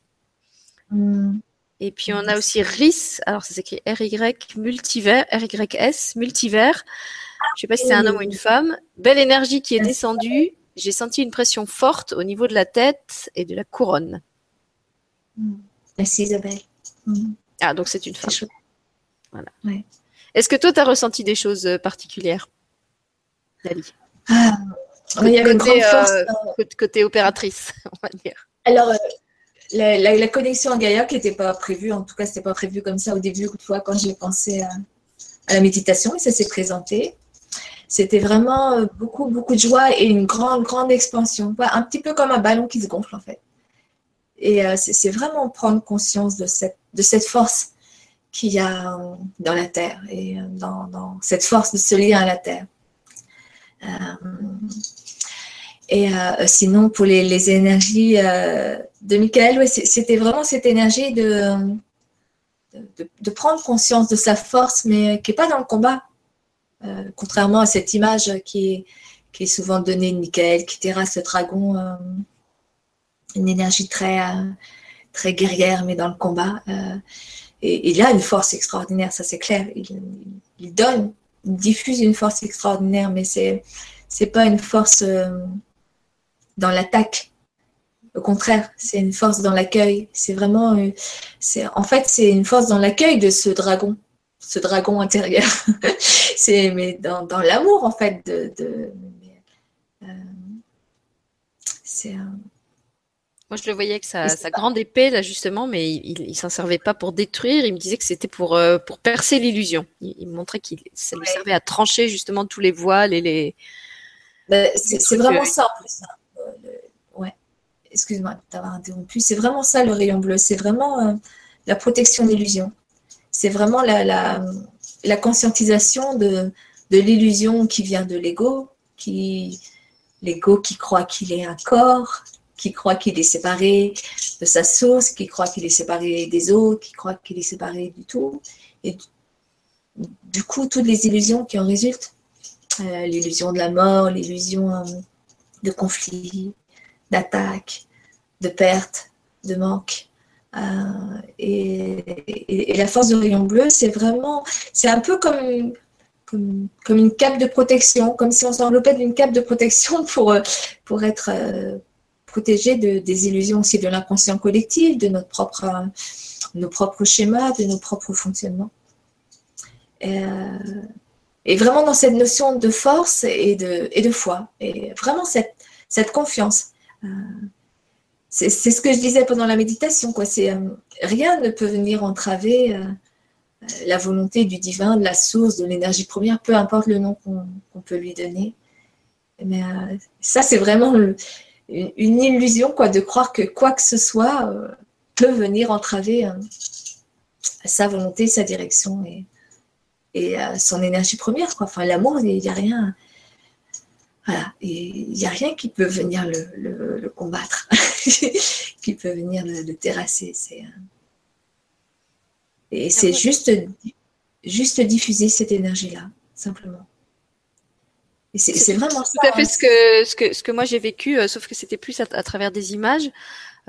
Hmm. Et puis on a aussi RIS, alors ça s'écrit RY multivers, RYS multivers. Je sais pas si c'est un homme ou une femme. Belle énergie qui est descendue. J'ai senti une pression forte au niveau de la tête et de la couronne. Mm. Merci Isabelle. Mm. Ah, donc c'est une femme. Voilà. Est-ce que toi, tu as ressenti des choses euh, particulières, Dali ah, il y avait côté, euh, côté opératrice, on va dire? Alors, la, connexion à Gaïa qui n'était pas prévue, en tout cas, c'était pas prévu comme ça au début, fois quand j'ai pensé à, à, la méditation, et ça s'est présenté. C'était vraiment euh, beaucoup, beaucoup de joie et une grande, grande expansion. Un petit peu comme un ballon qui se gonfle, en fait. Et euh, c'est vraiment prendre conscience de cette, de cette force qu'il y a dans la Terre et euh, dans, cette force de ce lien à la Terre. et sinon, pour les, les énergies de Michael, c'était vraiment cette énergie de, de, prendre conscience de sa force, mais qui n'est pas dans le combat. Euh, contrairement à cette image qui est, qui est souvent donnée de Michael qui terrasse le dragon, euh, une énergie très, euh, très guerrière, mais dans le combat. Et il a une force extraordinaire, ça c'est clair. Il, donne, il diffuse une force extraordinaire, mais c'est c'est pas une force dans l'attaque. Au contraire, c'est une force dans l'accueil. C'est vraiment, c'est en fait, c'est une force dans l'accueil de ce dragon ce dragon intérieur. c'est mais dans, dans l'amour en fait de, de euh, c'est moi, je le voyais avec sa, sa grande épée, là, justement, mais il, il s'en servait pas pour détruire. Il me disait que c'était pour, euh, pour percer l'illusion. Il, me montrait qu'il ça lui servait à trancher, justement, tous les voiles et les. Ben, c'est vraiment ça, en plus. Hein. ouais. Excuse-moi de t'avoir interrompu. C'est vraiment ça, le rayon bleu. C'est vraiment euh, la protection d'illusion c'est vraiment la, la, conscientisation de, de l'illusion qui vient de l'ego, qui l'ego qui croit qu'il est un corps, qui croit qu'il est séparé de sa source, qui croit qu'il est séparé des autres, qui croit qu'il est séparé du tout. Et du coup, toutes les illusions qui en résultent, euh, l'illusion de la mort, l'illusion euh, de conflit, d'attaque, de perte, de manque, euh, et, la force de rayon bleu, c'est vraiment, c'est un peu comme, comme, une cape de protection, comme si on s'enveloppait d'une cape de protection pour, pour être euh, protégé de, des illusions aussi de l'inconscient collectif, de notre propre, nos propres schémas, de nos propres fonctionnements. Et, vraiment dans cette notion de force et de, et de foi, et vraiment cette, cette confiance c'est ce que je disais pendant la méditation. Quoi. Euh, rien ne peut venir entraver euh, euh, la volonté du divin, de la source, de l'énergie première, peu importe le nom qu'on peut lui donner. Mais ça, c'est vraiment une, illusion quoi, de croire que quoi que ce soit peut venir entraver sa volonté, sa direction et, et son énergie première. Quoi. Enfin, l'amour, il n'y a rien voilà. il n'y a rien qui peut venir le, combattre, qui peut venir le, terrasser. C'est, euh, et c'est juste, juste diffuser cette énergie-là, simplement. C'est, vraiment tout à fait hein. ce que, ce que, ce que moi j'ai vécu, euh, sauf que c'était plus à, travers des images.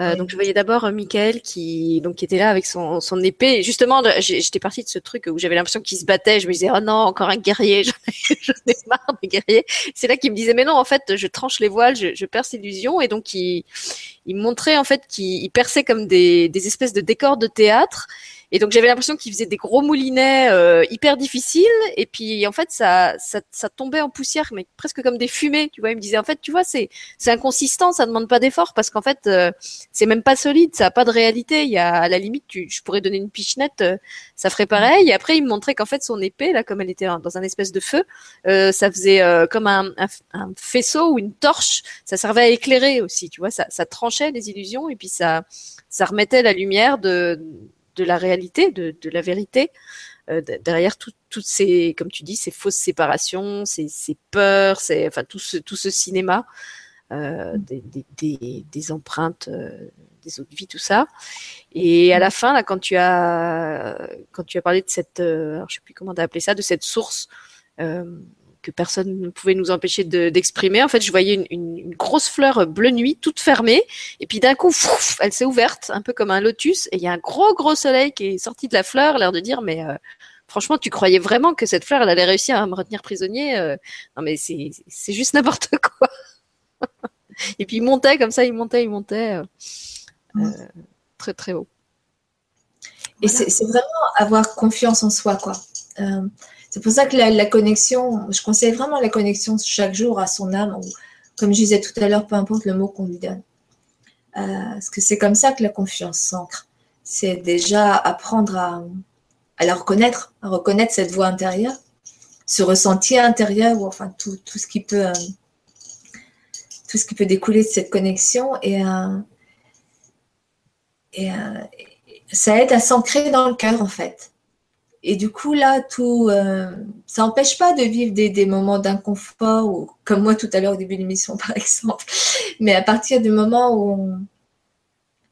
Euh, donc je voyais d'abord euh, Michael qui donc qui était là avec son, son épée. Et justement, j'étais partie de ce truc où j'avais l'impression qu'il se battait. Je me disais oh non encore un guerrier, j'en ai, marre des guerriers. C'est là qu'il me disait mais non en fait je tranche les voiles, je, je perce l'illusion et donc il, il montrait en fait qu'il perçait comme des, des espèces de décors de théâtre et donc j'avais l'impression qu'il faisait des gros moulinets euh, hyper difficiles. Et puis en fait ça, ça, ça tombait en poussière, mais presque comme des fumées. Tu vois, il me disait en fait, tu vois, c'est c'est inconsistant, ça demande pas d'effort parce qu'en fait euh, c'est même pas solide, ça a pas de réalité. Il y a à la limite, tu, je pourrais donner une pichenette, euh, ça ferait pareil. Et après il me montrait qu'en fait son épée là, comme elle était dans un espèce de feu, ça faisait comme un, un, un, faisceau ou une torche. Ça servait à éclairer aussi. Tu vois, ça, ça tranchait les illusions et puis ça ça remettait la lumière de de la réalité, de, de la vérité, euh, derrière toutes ces, comme tu dis, ces fausses séparations, ces, ces peurs, c'est enfin tout ce, tout ce cinéma, euh, mm. des, des, des, empreintes euh, des autres vies, tout ça. Et à la fin, là, quand tu as, quand tu as parlé de cette, alors je sais plus comment t'as ça, de cette source que personne ne pouvait nous empêcher d'exprimer. en fait, je voyais une, une, grosse fleur bleu nuit, toute fermée, et puis d'un coup, elle s'est ouverte, un peu comme un lotus, et il y a un gros gros soleil qui est sorti de la fleur, l'air de dire, mais euh, franchement, tu croyais vraiment que cette fleur, elle allait réussir à me retenir prisonnier euh? Non, mais c'est juste n'importe quoi. et puis il montait comme ça, il montait, il montait. Euh, Très, très haut. Et c'est vraiment avoir confiance en soi, quoi. Euh, c'est pour ça que la, connexion, je conseille vraiment la connexion chaque jour à son âme, ou, comme je disais tout à l'heure, peu importe le mot qu'on lui donne. Euh, parce que c'est comme ça que la confiance s'ancre. C'est déjà apprendre à, la reconnaître, à reconnaître cette voix intérieure, ce ressenti intérieur, ou enfin tout, ce qui peut, euh, tout ce qui peut découler de cette connexion et, et, ça aide à s'ancrer dans le cœur en fait. Et du coup, là, tout, euh, ça n'empêche pas de vivre des, moments d'inconfort, ou, comme moi tout à l'heure au début de l'émission, par exemple. Mais à partir du moment où,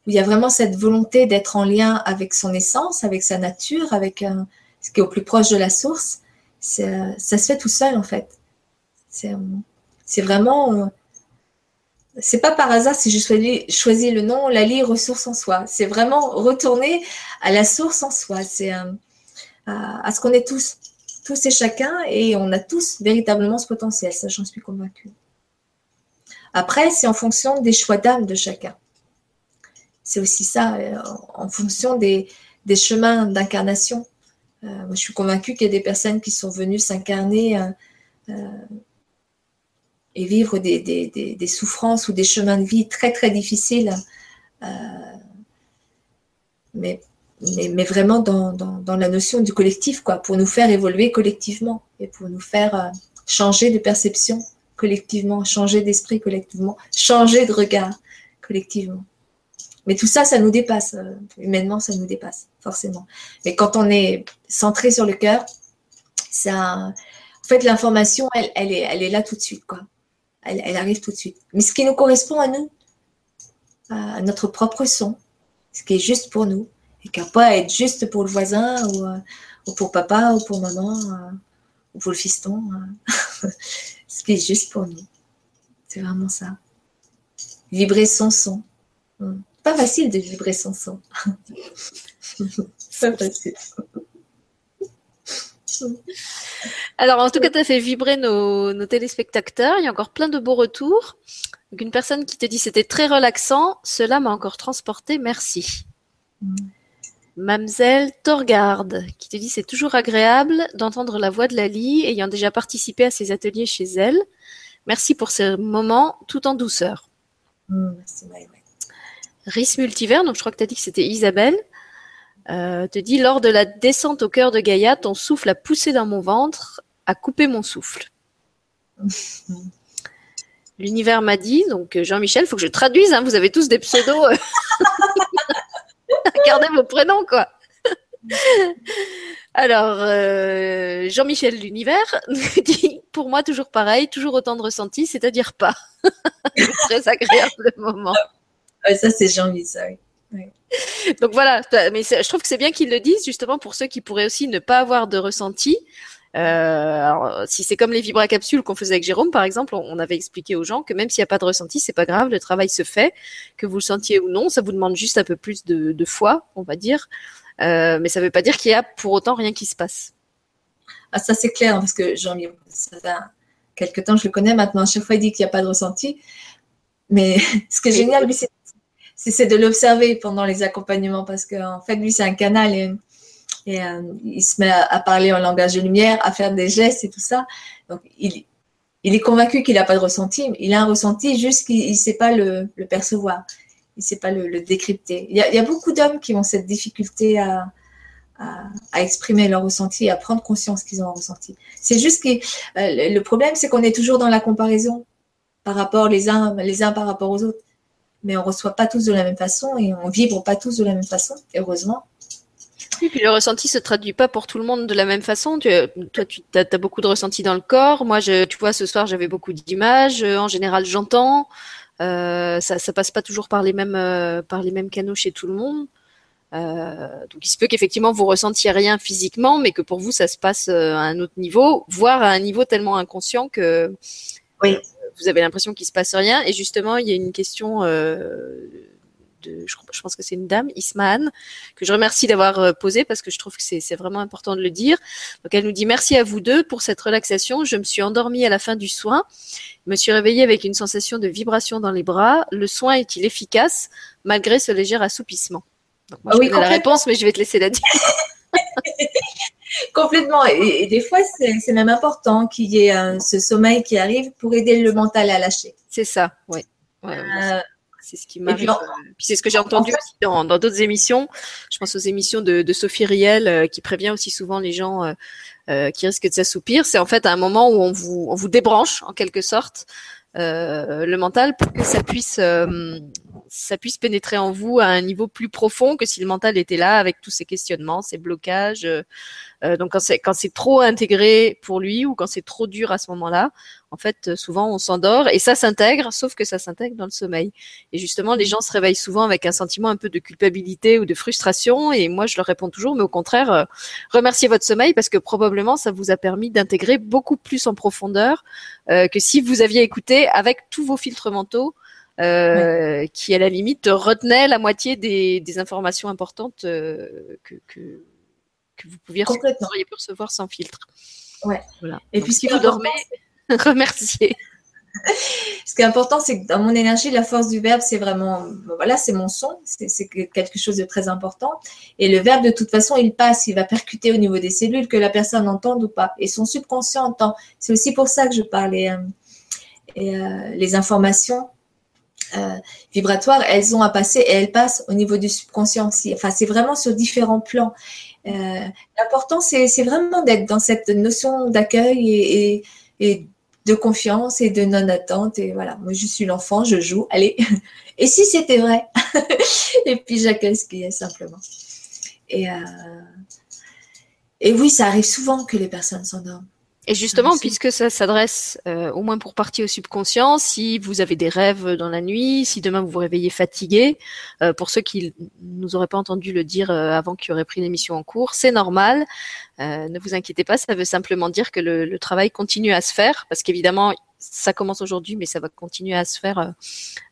il y a vraiment cette volonté d'être en lien avec son essence, avec sa nature, avec euh, ce qui est au plus proche de la source, ça se fait tout seul en fait. C'est vraiment c'est pas par hasard si je choisis le nom Lali ressource en soi. C'est vraiment retourner à la source en soi. C'est euh, à, ce qu'on est tous, tous et chacun, et on a tous véritablement ce potentiel. Ça, j'en suis convaincue. Après, c'est en fonction des choix d'âme de chacun. C'est aussi ça, euh, en fonction des, chemins d'incarnation. Euh, je suis convaincue qu'il y a des personnes qui sont venues s'incarner et vivre des, souffrances ou des chemins de vie très très difficiles, euh, mais, vraiment dans, la notion du collectif, quoi, pour nous faire évoluer collectivement et pour nous faire euh, changer de perception collectivement, changer d'esprit collectivement, changer de regard collectivement. Mais tout ça, ça nous dépasse. Euh, humainement, ça nous dépasse, forcément. Mais quand on est centré sur le cœur, ça, en fait, l'information, elle, elle, est, elle est là tout de suite, quoi elle, arrive tout de suite. Mais ce qui nous correspond à nous, à notre propre son, ce qui est juste pour nous, et n'a pas à être juste pour le voisin, ou, euh, pour papa, ou pour maman, euh, ou pour le fiston. Ce qui est juste pour nous. C'est vraiment ça. Vibrer son son. Hmm. Pas facile de vibrer son son. pas facile. Alors, en tout cas, tu as fait vibrer nos, téléspectateurs. Il y a encore plein de beaux retours. une personne qui te dit c'était très relaxant. Cela m'a encore transporté. Merci. Mm. Mamselle Torgarde qui te dit c'est toujours agréable d'entendre la voix de Lali ayant déjà participé à ses ateliers chez elle. Merci pour ces moments tout en douceur. Mm, merci, Riss Multivers, donc je crois que tu as dit que c'était Isabelle. Euh, te dit lors de la descente au cœur de Gaïa, ton souffle a poussé dans mon ventre, a coupé mon souffle. L'univers m'a dit, donc euh, Jean-Michel, faut que je traduise, hein, vous avez tous des pseudos. Euh. Gardez vos prénoms, quoi. Alors, Jean-Michel l'univers dit, pour moi, toujours pareil, toujours autant de ressenti, c'est-à-dire pas. Très agréable le moment. ça, c'est Jean-Michel. Donc voilà, mais je trouve que c'est bien qu'ils le disent justement pour ceux qui pourraient aussi ne pas avoir de ressenti. Euh, alors, si c'est comme les vibracapsules qu'on faisait avec Jérôme, par exemple, on, avait expliqué aux gens que même s'il n'y a pas de ressenti, c'est pas grave, le travail se fait, que vous le sentiez ou non, ça vous demande juste un peu plus de, foi, on va dire, euh, mais ça ne veut pas dire qu'il y a pour autant rien qui se passe. Ah, ça c'est clair, parce que jean ça fait quelques temps, je le connais maintenant, à chaque fois il dit qu'il n'y a pas de ressenti, mais ce qui est génial, lui, c'est c'est de l'observer pendant les accompagnements parce qu'en fait, lui, c'est un canal et, euh, il se met à, parler en langage de lumière, à faire des gestes et tout ça. Donc, il, est convaincu qu'il n'a pas de ressenti. Il a un ressenti, juste qu'il ne sait pas le, percevoir. Il ne sait pas le, décrypter. Il y, a, beaucoup d'hommes qui ont cette difficulté à, exprimer leur ressenti, à prendre conscience qu'ils ont un ressenti. C'est juste que euh, le problème, c'est qu'on est toujours dans la comparaison par rapport les uns, les uns par rapport aux autres mais on reçoit pas tous de la même façon et on vibre pas tous de la même façon, heureusement. Puis le ressenti se traduit pas pour tout le monde de la même façon. Tu, toi, tu as, beaucoup de ressenti dans le corps. Moi, je, tu vois, ce soir, j'avais beaucoup d'images. En général, j'entends. Euh, ça, ça passe pas toujours par les mêmes, euh, par les mêmes canaux chez tout le monde. Euh, donc, il se peut qu'effectivement vous ressentiez rien physiquement, mais que pour vous, ça se passe euh, à un autre niveau, voire à un niveau tellement inconscient que oui vous avez l'impression qu'il se passe rien. Et justement, il y a une question euh, de, je, pense que c'est une dame, Isman, que je remercie d'avoir euh, posée parce que je trouve que c'est vraiment important de le dire. Donc elle nous dit merci à vous deux pour cette relaxation. Je me suis endormie à la fin du soin. Je me suis réveillée avec une sensation de vibration dans les bras. Le soin est-il efficace malgré ce léger assoupissement? Moi, je oui, la réponse, mais je vais te laisser la dire. complètement. Et, des fois, c'est même important qu'il y ait ce sommeil qui arrive pour aider le mental à lâcher. C'est ça, oui. Euh, c'est ce qui m'arrive. Euh, puis, c'est ce que j'ai entendu aussi dans d'autres émissions. Je pense aux émissions de, Sophie Riel euh, qui prévient aussi souvent les gens qui risquent de s'assoupir. C'est en fait un moment où on vous, on vous débranche en quelque sorte le mental pour que ça puisse ça puisse pénétrer en vous à un niveau plus profond que si le mental était là avec tous ces questionnements, ces blocages. Euh, euh, donc quand c'est quand c'est trop intégré pour lui ou quand c'est trop dur à ce moment-là, en fait souvent on s'endort et ça s'intègre, sauf que ça s'intègre dans le sommeil. Et justement les gens se réveillent souvent avec un sentiment un peu de culpabilité ou de frustration et moi je leur réponds toujours mais au contraire euh, remerciez votre sommeil parce que probablement ça vous a permis d'intégrer beaucoup plus en profondeur que si vous aviez écouté avec tous vos filtres mentaux euh, qui à la limite retenait la moitié des, informations importantes euh, que, que, vous pouviez recevoir sans filtre. Ouais. Voilà. Et puis si vous dormez, remerciez. Ce qui est important, c'est que dans mon énergie, la force du verbe, c'est vraiment, voilà, c'est mon son, c'est quelque chose de très important. Et le verbe, de toute façon, il passe, il va percuter au niveau des cellules, que la personne entende ou pas. Et son subconscient entend. C'est aussi pour ça que je parlais. et euh, les informations, euh, vibratoires, elles ont à passer et elles passent au niveau du subconscient aussi. Enfin, c'est vraiment sur différents plans. Euh, L'important, c'est vraiment d'être dans cette notion d'accueil et, de confiance et de non-attente. Et voilà, moi, je suis l'enfant, je joue. Allez, et si c'était vrai? Et puis, j'accueille ce qui est simplement. Et, euh, et oui, ça arrive souvent que les personnes s'endorment. Et justement, puisque ça s'adresse euh, au moins pour partie au subconscient, si vous avez des rêves dans la nuit, si demain vous vous réveillez fatigué, euh, pour ceux qui nous auraient pas entendu le dire euh, avant qu'ils auraient pris l'émission en cours, c'est normal. ne vous inquiétez pas, ça veut simplement dire que le, le travail continue à se faire, parce qu'évidemment, ça commence aujourd'hui, mais ça va continuer à se faire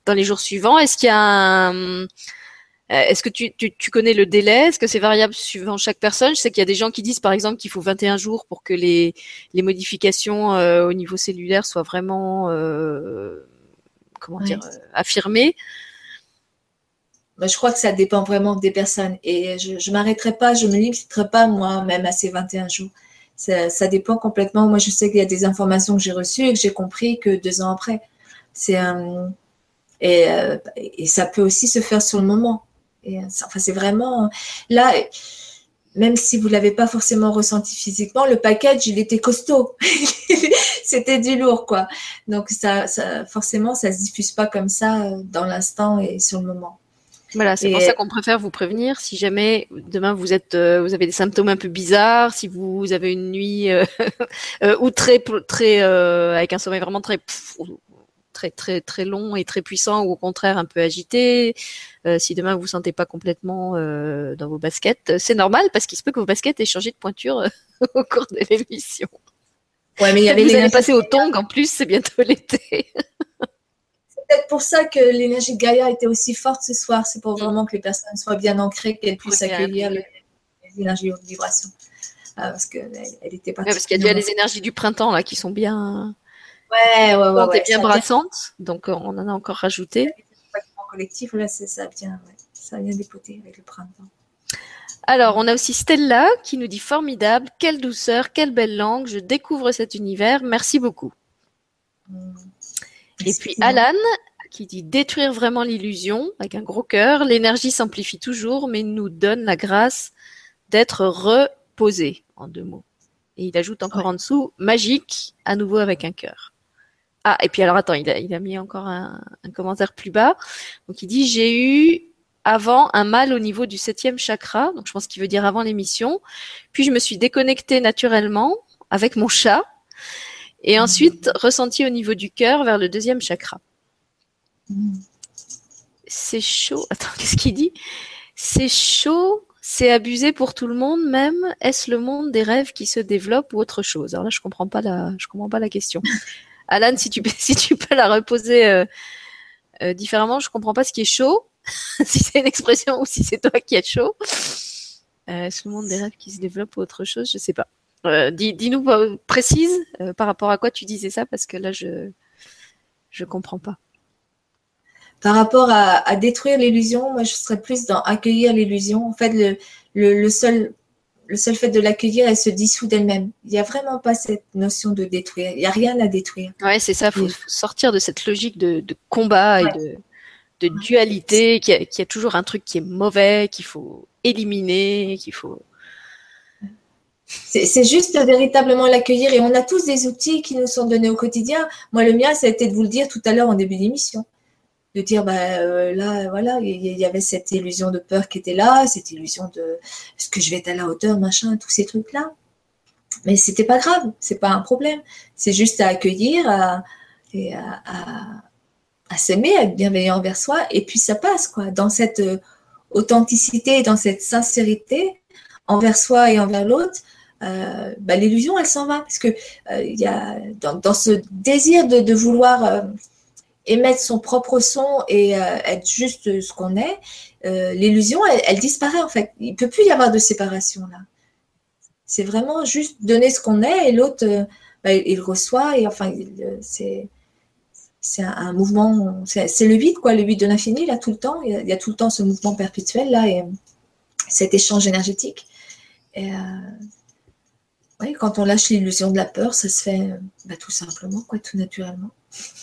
dans les jours suivants. Est-ce qu'il y a un euh, est-ce que tu, tu, connais le délai? Est-ce que c'est variable suivant chaque personne? Je sais qu'il y a des gens qui disent par exemple qu'il faut 21 jours pour que les, les modifications euh, au niveau cellulaire soient vraiment euh, comment dire affirmées. Bah, je crois que ça dépend vraiment des personnes et je ne m'arrêterai pas, je me limiterai pas moi même à ces 21 jours. Ça, ça dépend complètement. Moi, je sais qu'il y a des informations que j'ai reçues et que j'ai compris que deux ans après. C'est un et, et ça peut aussi se faire sur le moment. Et, enfin, c'est vraiment là, même si vous l'avez pas forcément ressenti physiquement, le package il était costaud. C'était du lourd quoi. Donc ça, ça, forcément, ça se diffuse pas comme ça euh, dans l'instant et sur le moment. Voilà, c'est pour ça qu'on préfère vous prévenir. Si jamais demain vous êtes, euh, vous avez des symptômes un peu bizarres, si vous avez une nuit euh, ou très, très avec un sommeil vraiment très très très très long et très puissant ou au contraire un peu agité. Euh, si demain vous vous sentez pas complètement euh, dans vos baskets, c'est normal parce qu'il se peut que vos baskets aient changé de pointure euh, au cours de l'émission. Ouais, mais il y avait vous allez passer au tongs en plus, c'est bientôt l'été. c'est peut-être pour ça que l'énergie de Gaïa était aussi forte ce soir. C'est pour mm. vraiment que les personnes soient bien ancrées, qu'elles puissent accueillir les, énergies de vibration. Parce qu'elle elle était pas. parce qu'il y a déjà les énergies du printemps là qui sont bien Ouais, ouais, ouais. ouais, bien brassante, donc euh, on en a encore rajouté. collectif, là, ça vient, ça vient dépoter avec le printemps. Alors, on a aussi Stella qui nous dit formidable, quelle douceur, quelle belle langue, je découvre cet univers, merci beaucoup. Mmh. Et puis Alan qui dit détruire vraiment l'illusion avec un gros cœur, l'énergie s'amplifie toujours, mais nous donne la grâce d'être reposé en deux mots. Et il ajoute encore en dessous magique, à nouveau avec un cœur. Ah, et puis alors attends, il a, il a mis encore un, commentaire plus bas. Donc il dit j'ai eu avant un mal au niveau du septième chakra, donc je pense qu'il veut dire avant l'émission. Puis je me suis déconnectée naturellement avec mon chat, et mmh. ensuite ressenti au niveau du cœur vers le deuxième chakra. Mmh. C'est chaud. Attends, qu'est-ce qu'il dit? C'est chaud. C'est abusé pour tout le monde, même? Est-ce le monde des rêves qui se développe ou autre chose? Alors là, je comprends pas la, je comprends pas la question. Alan, si tu, peux la reposer euh, euh, différemment, je comprends pas ce qui est chaud, si c'est une expression ou si c'est toi qui es chaud. Euh, ce monde des rêves qui se développe ou autre chose, je sais pas. Dis, dis-nous précise par rapport à quoi tu disais ça, parce que là, je je comprends pas. par rapport à, détruire l'illusion, moi je serais plus dans accueillir l'illusion. En fait, le, le, seul, le seul fait de l'accueillir, elle se dissout d'elle-même. Il n'y a vraiment pas cette notion de détruire. Il n'y a rien à détruire. Ouais, c'est ça. Il faut, sortir de cette logique de, combat et de, de dualité, qu'il y, a toujours un truc qui est mauvais, qu'il faut éliminer, qu'il faut. C'est juste véritablement l'accueillir et on a tous des outils qui nous sont donnés au quotidien. Moi, le mien, ça a été de vous le dire tout à l'heure en début d'émission de dire bah euh, là voilà il y, avait cette illusion de peur qui était là cette illusion de est-ce que je vais être à la hauteur machin tous ces trucs là mais c'était pas grave c'est pas un problème. C'est juste à accueillir à, et à, s'aimer à être bienveillant envers soi et puis ça passe quoi. Dans cette euh, authenticité dans cette sincérité envers soi et envers l'autre euh, bah, l'illusion elle s'en va. Parce que il y a dans, ce désir de, de vouloir émettre son propre son et euh, être juste ce qu'on est, euh, l'illusion, elle, disparaît en fait. Il ne peut plus y avoir de séparation là. C'est vraiment juste donner ce qu'on est et l'autre, euh, bah, il reçoit et enfin, c'est c'est un, mouvement, c'est le vide quoi, le vide de l'infini là tout le temps. Il y, a, tout le temps ce mouvement perpétuel là et cet échange énergétique. Et quand on lâche l'illusion de la peur, ça se fait bah, tout simplement quoi, tout naturellement.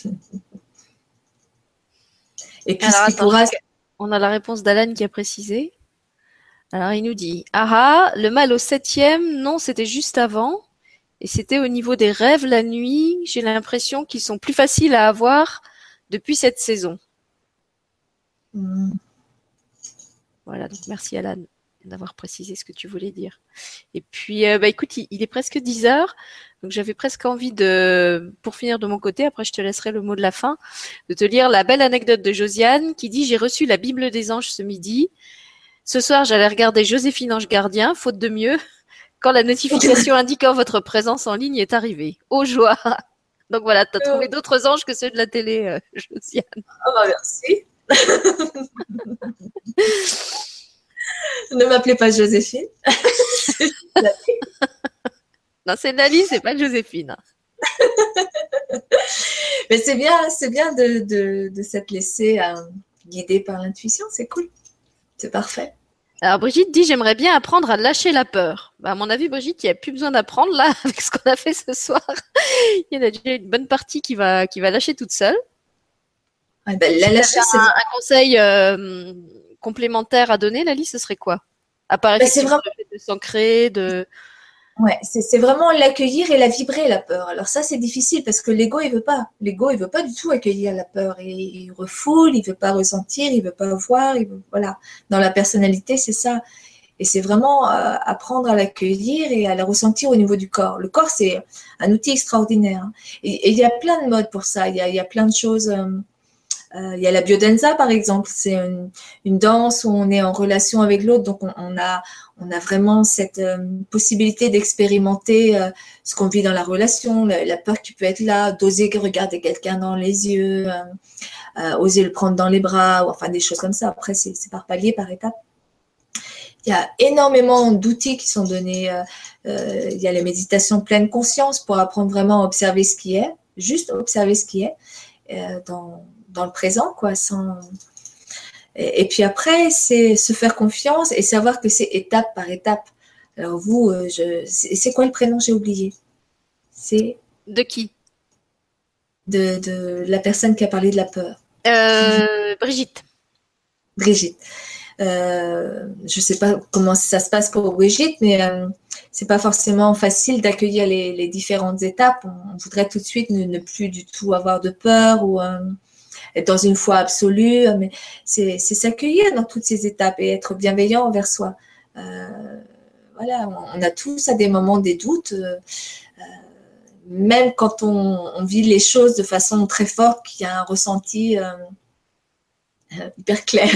Et puis, On a la réponse d'Alan qui a précisé. Alors, il nous dit Ah ah, le mal au septième, non, c'était juste avant. Et c'était au niveau des rêves la nuit. J'ai l'impression qu'ils sont plus faciles à avoir depuis cette saison. Hmm. Voilà, donc merci Alan d'avoir précisé ce que tu voulais dire. Et puis, euh, bah écoute, il, est presque 10 heures, donc j'avais presque envie de, pour finir de mon côté, après je te laisserai le mot de la fin, de te lire la belle anecdote de Josiane qui dit j'ai reçu la Bible des anges ce midi. Ce soir, j'allais regarder Joséphine Ange Gardien, faute de mieux, quand la notification indiquant votre présence en ligne est arrivée. Aux joie Donc voilà, tu as trouvé d'autres anges que ceux de la télé, euh, Josiane. Oh bah merci. ne m'appelez pas Joséphine. non, c'est Nali, c'est pas Joséphine. Mais c'est bien, c'est bien de, s'être laissé euh, guider par l'intuition, c'est cool. C'est parfait. Alors Brigitte dit j'aimerais bien apprendre à lâcher la peur. Bah, à mon avis Brigitte, il n'y a plus besoin d'apprendre là avec ce qu'on a fait ce soir. il y a déjà une bonne partie qui va qui va lâcher toute seule. Ben, la lâcher, un, un, conseil euh, complémentaire à donner, Lali, ce serait quoi? À part ben, vraiment... de s'ancrer, de. Ouais, c'est vraiment l'accueillir et la vibrer la peur. Alors ça c'est difficile parce que l'ego il veut pas. L'ego il veut pas du tout accueillir la peur. Il, refoule, il veut pas ressentir, il veut pas voir. Il voilà. Dans la personnalité c'est ça. Et c'est vraiment euh, apprendre à l'accueillir et à la ressentir au niveau du corps. Le corps c'est un outil extraordinaire. Hein. Et, il y a plein de modes pour ça. Il y a, y a plein de choses. Euh, il y a la biodanza, par exemple. C'est une, danse où on est en relation avec l'autre. Donc, on, a, on a vraiment cette euh, possibilité d'expérimenter euh, ce qu'on vit dans la relation, la, peur qui peut être là, d'oser regarder quelqu'un dans les yeux, oser le prendre dans les bras, ou, enfin des choses comme ça. Après, c'est par palier, par étape. Il y a énormément d'outils qui sont donnés. il y a la méditation pleine conscience pour apprendre vraiment à observer ce qui est, juste observer ce qui est dans, dans le présent, quoi, sans. Et, puis après, c'est se faire confiance et savoir que c'est étape par étape. Alors vous, euh, je... c'est quoi le prénom J'ai oublié. C'est de qui? De, de, la personne qui a parlé de la peur. Euh, Brigitte. Brigitte. Euh, je ne sais pas comment ça se passe pour Brigitte, mais euh, c'est pas forcément facile d'accueillir les, les, différentes étapes. On, voudrait tout de suite ne, ne, plus du tout avoir de peur ou dans une foi absolue, mais c'est s'accueillir dans toutes ces étapes et être bienveillant envers soi. Euh, voilà, on, a tous à des moments des doutes, euh, euh, même quand on, vit les choses de façon très forte, qu'il y a un ressenti hyper clair,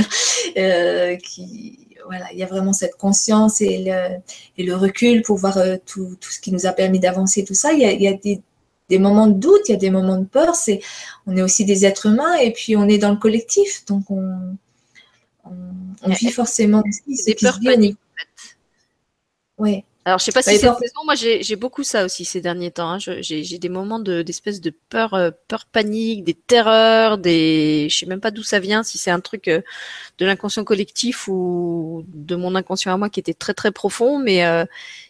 qui, voilà, il y a vraiment cette conscience et le, recul pour voir tout, tout, ce qui nous a permis d'avancer, tout ça. Il y a, il y a des, des moments de doute, il y a des moments de peur. C'est, on est aussi des êtres humains et puis on est dans le collectif, donc on, on, vit forcément aussi des peurs paniques. Oui, Alors, je sais pas si c'est saison. Moi, j'ai beaucoup ça aussi ces derniers temps. Hein. J'ai des moments d'espèce de, peur, euh, peur panique, des terreurs, des. Je sais même pas d'où ça vient. Si c'est un truc euh, de l'inconscient collectif ou de mon inconscient à moi qui était très très profond, mais euh,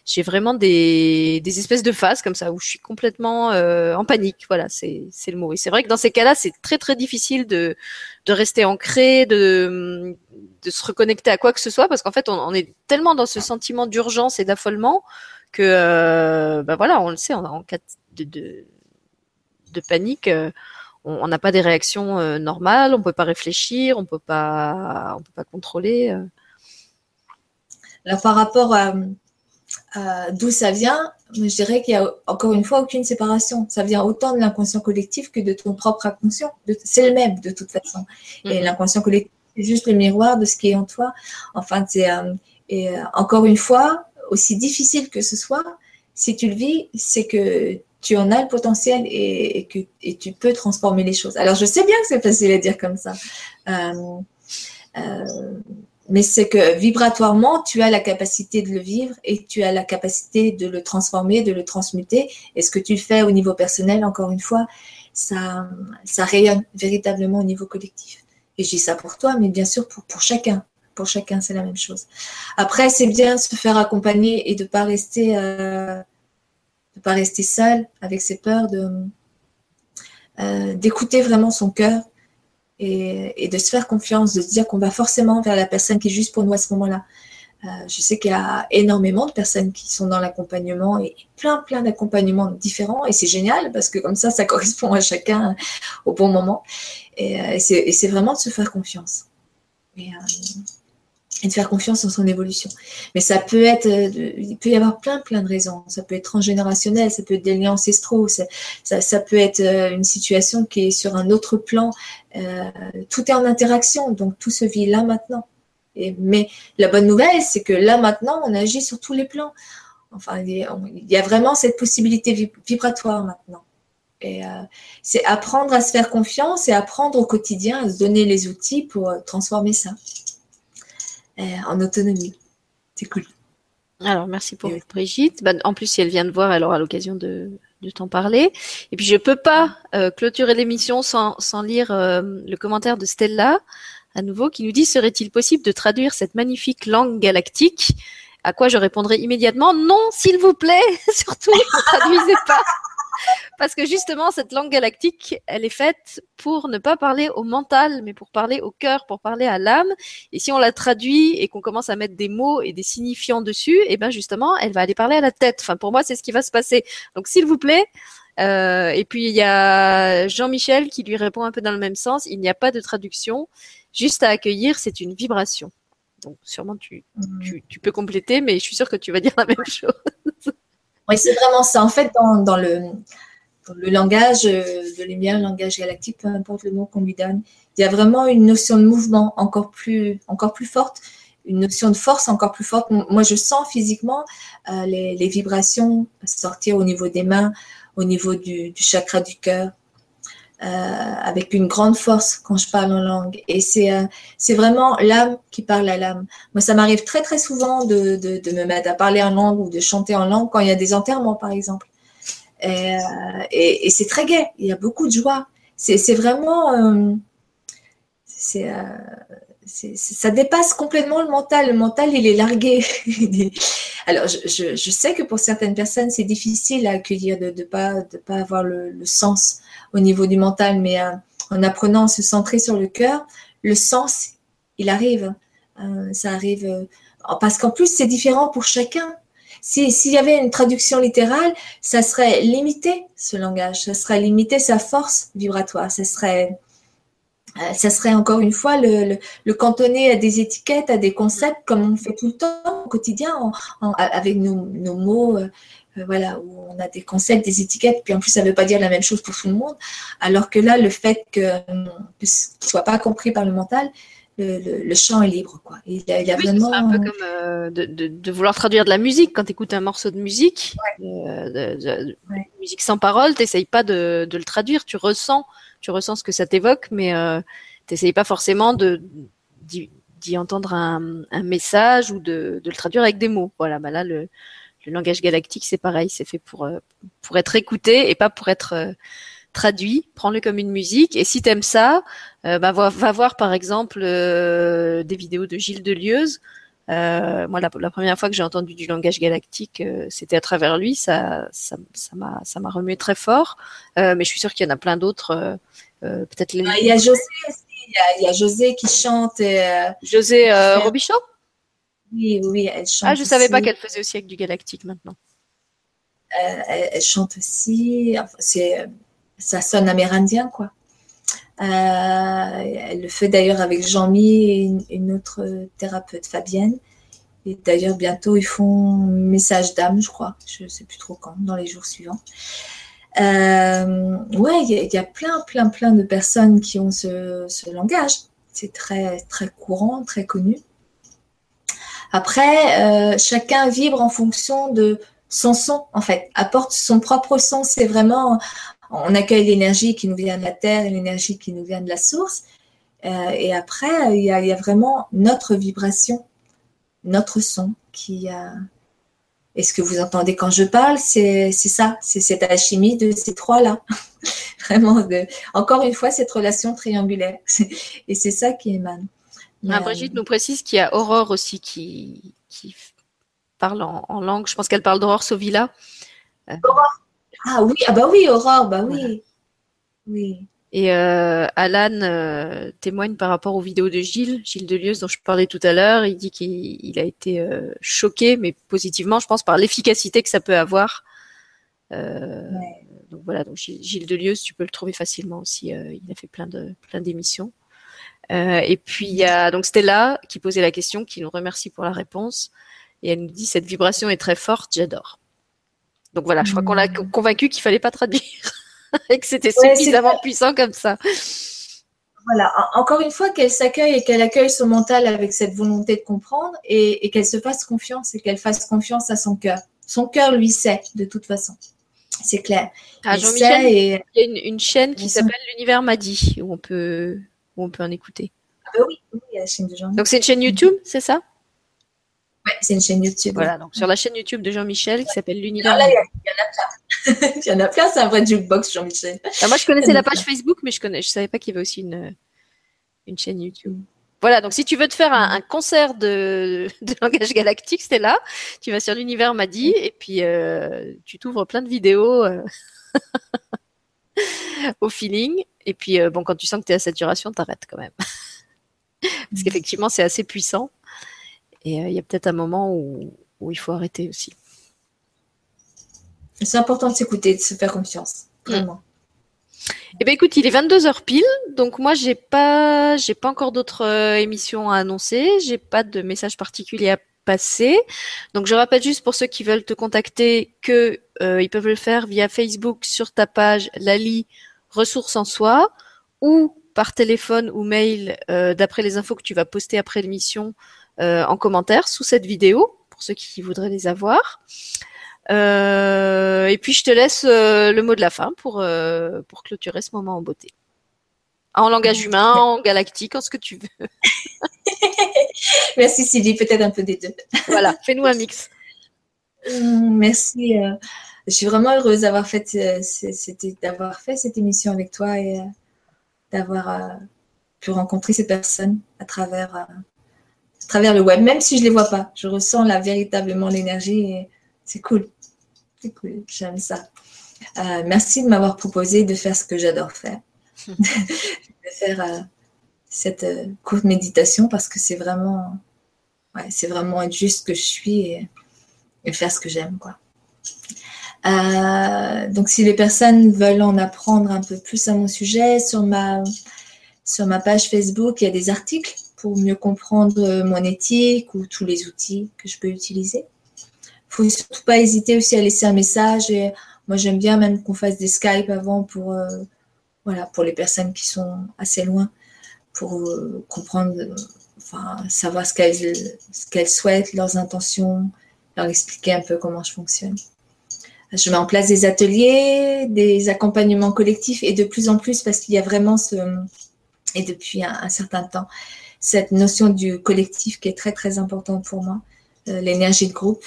j'ai vraiment des, des espèces de phases comme ça où je suis complètement en panique. Voilà, c'est le mot. Et c'est vrai que dans ces cas-là, c'est très très difficile de de rester ancré, de de se reconnecter à quoi que ce soit parce qu'en fait on, est tellement dans ce sentiment d'urgence et d'affolement que euh, bah voilà on le sait on en cas de, de, panique euh, on n'a pas des réactions euh, normales on peut pas réfléchir on peut pas on peut pas contrôler alors par rapport à, d'où ça vient je dirais qu'il y a encore une fois aucune séparation ça vient autant de l'inconscient collectif que de ton propre inconscient c'est le même de toute façon et mm-hmm. l'inconscient collectif c'est juste le miroir de ce qui est en toi. Enfin, c'est euh, euh, encore une fois, aussi difficile que ce soit, si tu le vis, c'est que tu en as le potentiel et, que et tu peux transformer les choses. Alors, je sais bien que c'est facile à dire comme ça. Euh, mais c'est que vibratoirement, tu as la capacité de le vivre et tu as la capacité de le transformer, de le transmuter. Et ce que tu fais au niveau personnel, encore une fois, ça, ça rayonne véritablement au niveau collectif. Et je dis ça pour toi, mais bien sûr pour, chacun. Pour chacun, c'est la même chose. Après, c'est bien se faire accompagner et de ne pas rester, euh, pas rester seul avec ses peurs, euh, d'écouter vraiment son cœur et, de se faire confiance, de se dire qu'on va forcément vers la personne qui est juste pour nous à ce moment-là. Euh, je sais qu'il y a énormément de personnes qui sont dans l'accompagnement et plein, plein d'accompagnements différents. Et c'est génial parce que comme ça, ça correspond à chacun au bon moment. Et, euh, c'est vraiment de se faire confiance. Euh, et, de faire confiance en son évolution. Mais ça peut être, il peut y avoir plein, plein de raisons. Ça peut être transgénérationnel, ça peut être des liens ancestraux, ça, ça, peut être une situation qui est sur un autre plan. Euh, tout est en interaction, donc tout se vit là maintenant mais la bonne nouvelle, c'est que là maintenant, on agit sur tous les plans. Enfin, il y a vraiment cette possibilité vibratoire maintenant. Et euh, c'est apprendre à se faire confiance et apprendre au quotidien à se donner les outils pour euh, transformer ça euh, en autonomie. C'est cool. Alors, merci pour Brigitte. Bah, en plus, si elle vient de voir, elle aura l'occasion de, t'en parler. Et puis, je peux pas clôturer l'émission sans, sans lire le commentaire de Stella à nouveau, qui nous dit serait-il possible de traduire cette magnifique langue galactique? À quoi je répondrai immédiatement non, s'il vous plaît, surtout ne traduisez pas. Parce que justement, cette langue galactique, elle est faite pour ne pas parler au mental, mais pour parler au cœur, pour parler à l'âme. Et si on la traduit et qu'on commence à mettre des mots et des signifiants dessus, et eh ben justement, elle va aller parler à la tête. Enfin, pour moi, c'est ce qui va se passer. Donc, s'il vous plaît, euh, et puis il y a Jean-Michel qui lui répond un peu dans le même sens. Il n'y a pas de traduction juste à accueillir, c'est une vibration. Donc sûrement tu, mm. tu, peux compléter, mais je suis sûre que tu vas dire la même chose. C'est vraiment ça. En fait, dans, le, langage euh, de lumière, le langage galactique, peu importe le mot qu'on lui donne, il y a vraiment une notion de mouvement encore plus, forte, une notion de force encore plus forte. Moi, je sens physiquement euh, les, vibrations sortir au niveau des mains, au niveau du, chakra du cœur, avec une grande force quand je parle en langue. Et c'est euh, c'est vraiment l'âme qui parle à l'âme. Moi, ça m'arrive très très souvent de, de, de, me mettre à parler en langue ou de chanter en langue quand il y a des enterrements, par exemple. Et, euh, c'est très gai. Il y a beaucoup de joie. C'est vraiment euh, c'est ça dépasse complètement le mental. Le mental, il est largué. Alors, je, je, sais que pour certaines personnes, c'est difficile à accueillir de ne pas, de pas avoir le, sens au niveau du mental, mais euh, en apprenant à se centrer sur le cœur, le sens, il arrive. Euh, ça arrive euh, parce qu'en plus, c'est différent pour chacun. S'il y avait une traduction littérale, ça serait limité ce langage, ça serait limité sa force vibratoire, ça serait ça serait encore une fois le, cantonner à des étiquettes, à des concepts, comme on fait tout le temps au quotidien, avec nos mots, euh, euh, voilà, où on a des concepts, des étiquettes, puis en plus ça ne veut pas dire la même chose pour tout le monde. Alors que là, le fait que, que ce ne soit pas compris par le mental, le, le, champ est libre. Quoi. Il y a, il y a vraiment... un peu comme de, de, de, vouloir traduire de la musique. Quand tu écoutes un morceau de musique, de, musique sans parole, tu n'essayes pas de, le traduire, tu ressens tu ressens ce que ça t'évoque, mais euh, tu pas forcément de d'y entendre un, un, message ou de, de, le traduire avec des mots. Voilà, bah là le le langage galactique, c'est pareil, c'est fait pour pour être écouté et pas pour être traduit. Prends-le comme une musique. Et si t'aimes ça, bah, va, va, voir par exemple des vidéos de Gilles Delieuse euh, moi, la, première fois que j'ai entendu du langage galactique, euh, c'était à travers lui. Ça, ça, m'a, ça m'a remué très fort. Euh, mais je suis sûre qu'il y en a plein d'autres. peut-être les. Ah, il y a José aussi. Il y a, José qui chante. José Robichaud? Oui, oui, elle chante. Ah, je savais pas qu'elle faisait aussi avec du galactique maintenant. Elle, chante aussi. c'est, ça sonne amérindien, quoi. Euh, elle le fait d'ailleurs avec Jean-Mi et une, autre thérapeute, Fabienne. Et d'ailleurs, bientôt, ils font message d'âme, je crois. Je ne sais plus trop quand, dans les jours suivants. Euh, ouais, il y, a plein, plein, plein de personnes qui ont ce, langage. C'est très, très courant, très connu. Après, euh, chacun vibre en fonction de son son, en fait, apporte son propre son. C'est vraiment on accueille l'énergie qui nous vient de la terre et l'énergie qui nous vient de la source. Euh, et après, il y, a, vraiment notre vibration, notre son qui a. Et ce que vous entendez quand je parle, c'est ça, c'est cette alchimie de ces trois-là. vraiment, encore une fois, cette relation triangulaire. Et c'est ça qui émane. Ah, Brigitte nous précise qu'il y a Aurore aussi qui, qui parle en, langue. Je pense qu'elle parle d'Aurore Sovilla. Aurore ah oui, ah bah oui, Aurore, bah oui. Oui. Et euh, Alan euh, témoigne par rapport aux vidéos de Gilles, Gilles Delieuse dont je parlais tout à l'heure. Il dit qu'il a été euh, choqué, mais positivement, je pense, par l'efficacité que ça peut avoir. Donc voilà, donc Gilles Delieuse, tu peux le trouver facilement aussi. il a fait plein de plein d'émissions. Et puis il y a donc Stella qui posait la question, qui nous remercie pour la réponse. Et elle nous dit cette vibration est très forte, j'adore. Donc voilà, je crois qu'on l'a hmm. convaincu qu'il fallait pas traduire et que c'était suffisamment puissant comme ça. Voilà, encore une fois, qu'elle s'accueille et qu'elle accueille son mental avec cette volonté de comprendre et, qu'elle se fasse confiance et qu'elle fasse confiance à son cœur. Son cœur lui sait, de toute façon. C'est clair. Ah, Jean-Michel, il y a une, chaîne qui s'appelle L'Univers m'a dit, où on peut, où on peut en écouter. Ah bah oui, oui, il y a la chaîne de Jean. Donc c'est une chaîne YouTube, c'est ça? Ouais, c'est une chaîne YouTube. Voilà, donc sur la chaîne YouTube de Jean-Michel qui s'appelle L'Univers. il y, en a plein. il y en a plein, c'est un vrai jukebox, Jean-Michel. Ah, moi, je connaissais la page Facebook, mais je je savais pas qu'il y avait aussi une, une chaîne YouTube. Voilà, donc si tu veux te faire un, concert de, de, langage galactique, c'était là. Tu vas sur l'univers m'a dit, et puis euh, tu t'ouvres plein de vidéos euh, au feeling. Et puis euh, bon, quand tu sens que tu es à saturation, t'arrêtes quand même. Parce qu'effectivement, c'est assez puissant. Et euh, il y a peut-être un moment où, il faut arrêter aussi. C'est important de s'écouter, de se faire confiance. Vraiment. Eh ben écoute, il est 22h pile, donc moi j'ai pas j'ai pas encore d'autres euh, émissions à annoncer, j'ai pas de message particulier à Donc je rappelle juste pour ceux qui veulent te contacter que euh, ils peuvent le faire via Facebook sur ta page Lali ressources en soi ou par téléphone ou mail d'après les infos que tu vas poster après l'émission euh, en commentaire sous cette vidéo pour ceux qui voudraient les avoir. Euh, et puis je te laisse euh, le mot de la fin pour pour clôturer ce moment en beauté. En langage humain, en galactique, en ce que tu veux. Merci Sylvie, peut-être un peu des deux. voilà, fais-nous un mix. Hum, merci. je suis vraiment heureuse d'avoir fait, d'avoir fait cette émission avec toi et d'avoir pu rencontrer ces personnes à travers travers le web, même si je ne les vois pas. Je ressens là véritablement l'énergie et c'est cool. C'est cool, j'aime ça. Euh, merci de m'avoir proposé de faire ce que j'adore faire. de faire euh, cette euh, courte méditation parce que c'est vraiment, c'est vraiment être juste que je suis et, faire ce que j'aime. quoi. donc si les personnes veulent en apprendre un peu plus à mon sujet, sur ma, sur ma page Facebook, il y a des articles pour mieux comprendre mon éthique ou tous les outils que je peux utiliser. Il faut surtout pas hésiter aussi à laisser un message. Moi, j'aime bien même qu'on fasse des Skype avant pour, euh, voilà, pour les personnes qui sont assez loin, pour euh, comprendre, enfin, savoir ce qu'elles, ce qu'elles souhaitent, leurs intentions, leur expliquer un peu comment je fonctionne. Je mets en place des ateliers, des accompagnements collectifs et de plus en plus parce qu'il y a vraiment ce, et depuis un certain temps, cette notion du collectif qui est très très importante pour moi, euh, l'énergie de groupe.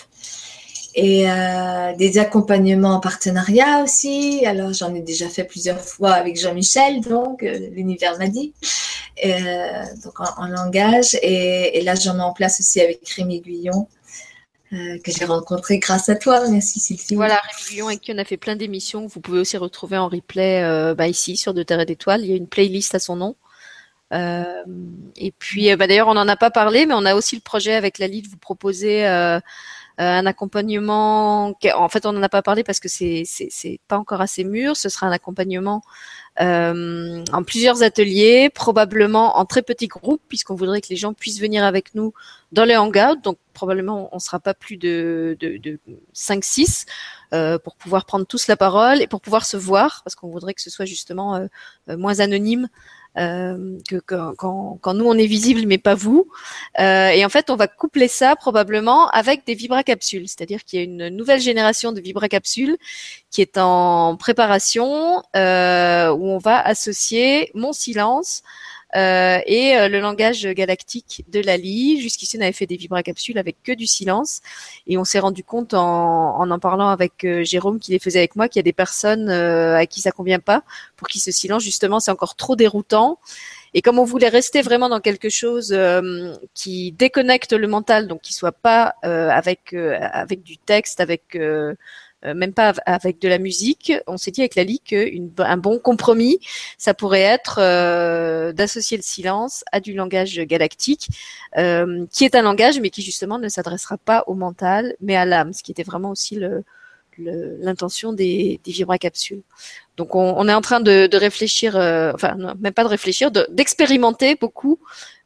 Et euh, des accompagnements en partenariat aussi. Alors j'en ai déjà fait plusieurs fois avec Jean-Michel, donc euh, l'univers m'a dit, euh, donc en, langage. Et, là j'en mets en place aussi avec Rémi Guillon. que j'ai rencontré grâce à toi. Merci Sylvie. Voilà, Rémi Guillon avec qui on a fait plein d'émissions. Vous pouvez aussi retrouver en replay bah, ici sur De Terre et d'Étoiles. Il y a une playlist à son nom. et puis, bah, d'ailleurs, on n'en a pas parlé, mais on a aussi le projet avec la de vous proposer un accompagnement. En fait, on n'en a pas parlé parce que c'est c'est pas encore assez mûr. Ce sera un accompagnement euh, en plusieurs ateliers, probablement en très petits groupes, puisqu'on voudrait que les gens puissent venir avec nous dans les hangouts. Donc probablement on sera pas plus de, de, de 5-6 euh, pour pouvoir prendre tous la parole et pour pouvoir se voir, parce qu'on voudrait que ce soit justement euh, euh moins anonyme euh, que quand, quand, nous on est visible mais pas vous. Euh, et en fait, on va coupler ça probablement avec des vibracapsules, c'est-à-dire qu'il y a une nouvelle génération de vibracapsules qui est en préparation euh, où on va associer mon silence euh, et euh, le langage galactique de Lali. Jusqu'ici, on avait fait des vibracapsules avec que du silence, et on s'est rendu compte en, en, en parlant avec euh, Jérôme qui les faisait avec moi qu'il y a des personnes à qui ça convient pas, pour qui ce silence justement c'est encore trop déroutant. Et comme on voulait rester vraiment dans quelque chose qui déconnecte le mental, donc qui soit pas avec avec du texte, avec euh, même pas avec de la musique. On s'est dit avec Lali qu'un bon compromis, ça pourrait être euh, d'associer le silence à du langage galactique, euh, qui est un langage, mais qui justement ne s'adressera pas au mental, mais à l'âme, ce qui était vraiment aussi le, l'intention des, des vibracapsules. Donc on, on, est en train de, de réfléchir, euh, enfin même pas de réfléchir, d'expérimenter beaucoup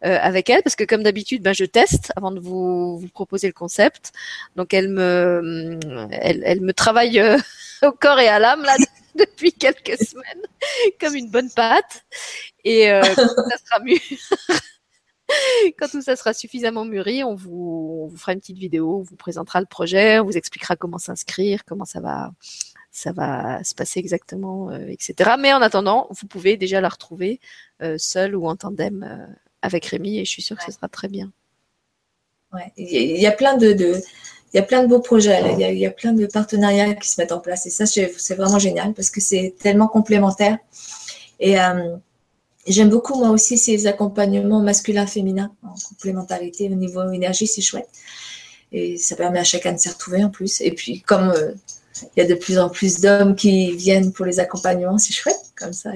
euh, avec elle, parce que comme d'habitude, ben, je teste avant de vous, vous, proposer le concept. Donc elle me, elle, elle me travaille euh, au corps et à l'âme là depuis quelques semaines, comme une bonne pâte. Et euh, ça sera mieux. Quand tout ça sera suffisamment mûri, on vous, on vous, fera une petite vidéo, on vous présentera le projet, on vous expliquera comment s'inscrire, comment ça va, ça va se passer exactement, euh, etc. Mais en attendant, vous pouvez déjà la retrouver euh, seule ou en tandem euh, avec Rémi et je suis sûre que ce sera très bien. Ouais. Il y a plein de, de il y a plein de beaux projets, Il, y a, il, y a, plein de partenariats qui se mettent en place et ça c'est vraiment génial parce que c'est tellement complémentaire et euh, J'aime beaucoup moi aussi ces accompagnements masculin-féminin en complémentarité au niveau énergie, c'est chouette. Et ça permet à chacun de s'y retrouver en plus. Et puis comme euh, il y a de plus en plus d'hommes qui viennent pour les accompagnements, c'est chouette. Comme ça,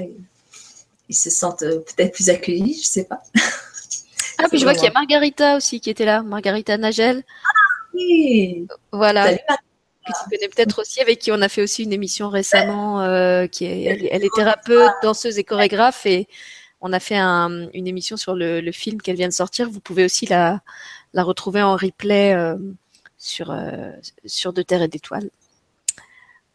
ils, se sentent euh, peut-être plus accueillis, je sais pas. Ah, puis je vois qu'il y a Margarita aussi qui était là, Margarita Nagel. Ah oui Voilà. Salut, que tu connais peut-être aussi, avec qui on a fait aussi une émission récemment, euh, qui est, elle, elle, est thérapeute, danseuse et chorégraphe, et on a fait un, une émission sur le, film qu'elle vient de sortir. Vous pouvez aussi la, retrouver en replay euh, sur euh, sur De Terre et d'Étoiles.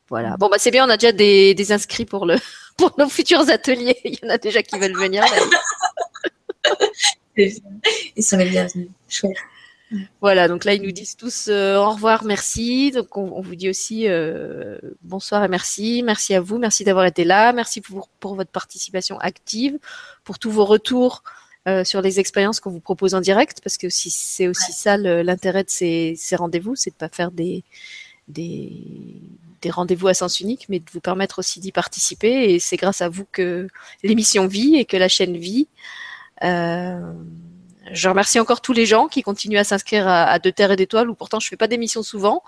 Voilà. Bon bah c'est bien, on a déjà des, des inscrits pour le pour nos futurs ateliers. Il y en a déjà qui veulent venir. Ils sont les bienvenus. Chouette. Voilà, donc là ils nous disent tous euh, au revoir, merci. Donc on, vous dit aussi euh, bonsoir et merci. Merci à vous, merci d'avoir été là, merci pour, pour votre participation active, pour tous vos retours euh, sur les expériences qu'on vous propose en direct, parce que c'est aussi ça l'intérêt de ces, ces rendez-vous, c'est de pas faire des, des, des rendez-vous à sens unique, mais de vous permettre aussi d'y participer. Et c'est grâce à vous que l'émission vit et que la chaîne vit. Euh, je remercie encore tous les gens qui continuent à s'inscrire à, à, De Terre et d'Étoiles, où pourtant je fais pas d'émission souvent,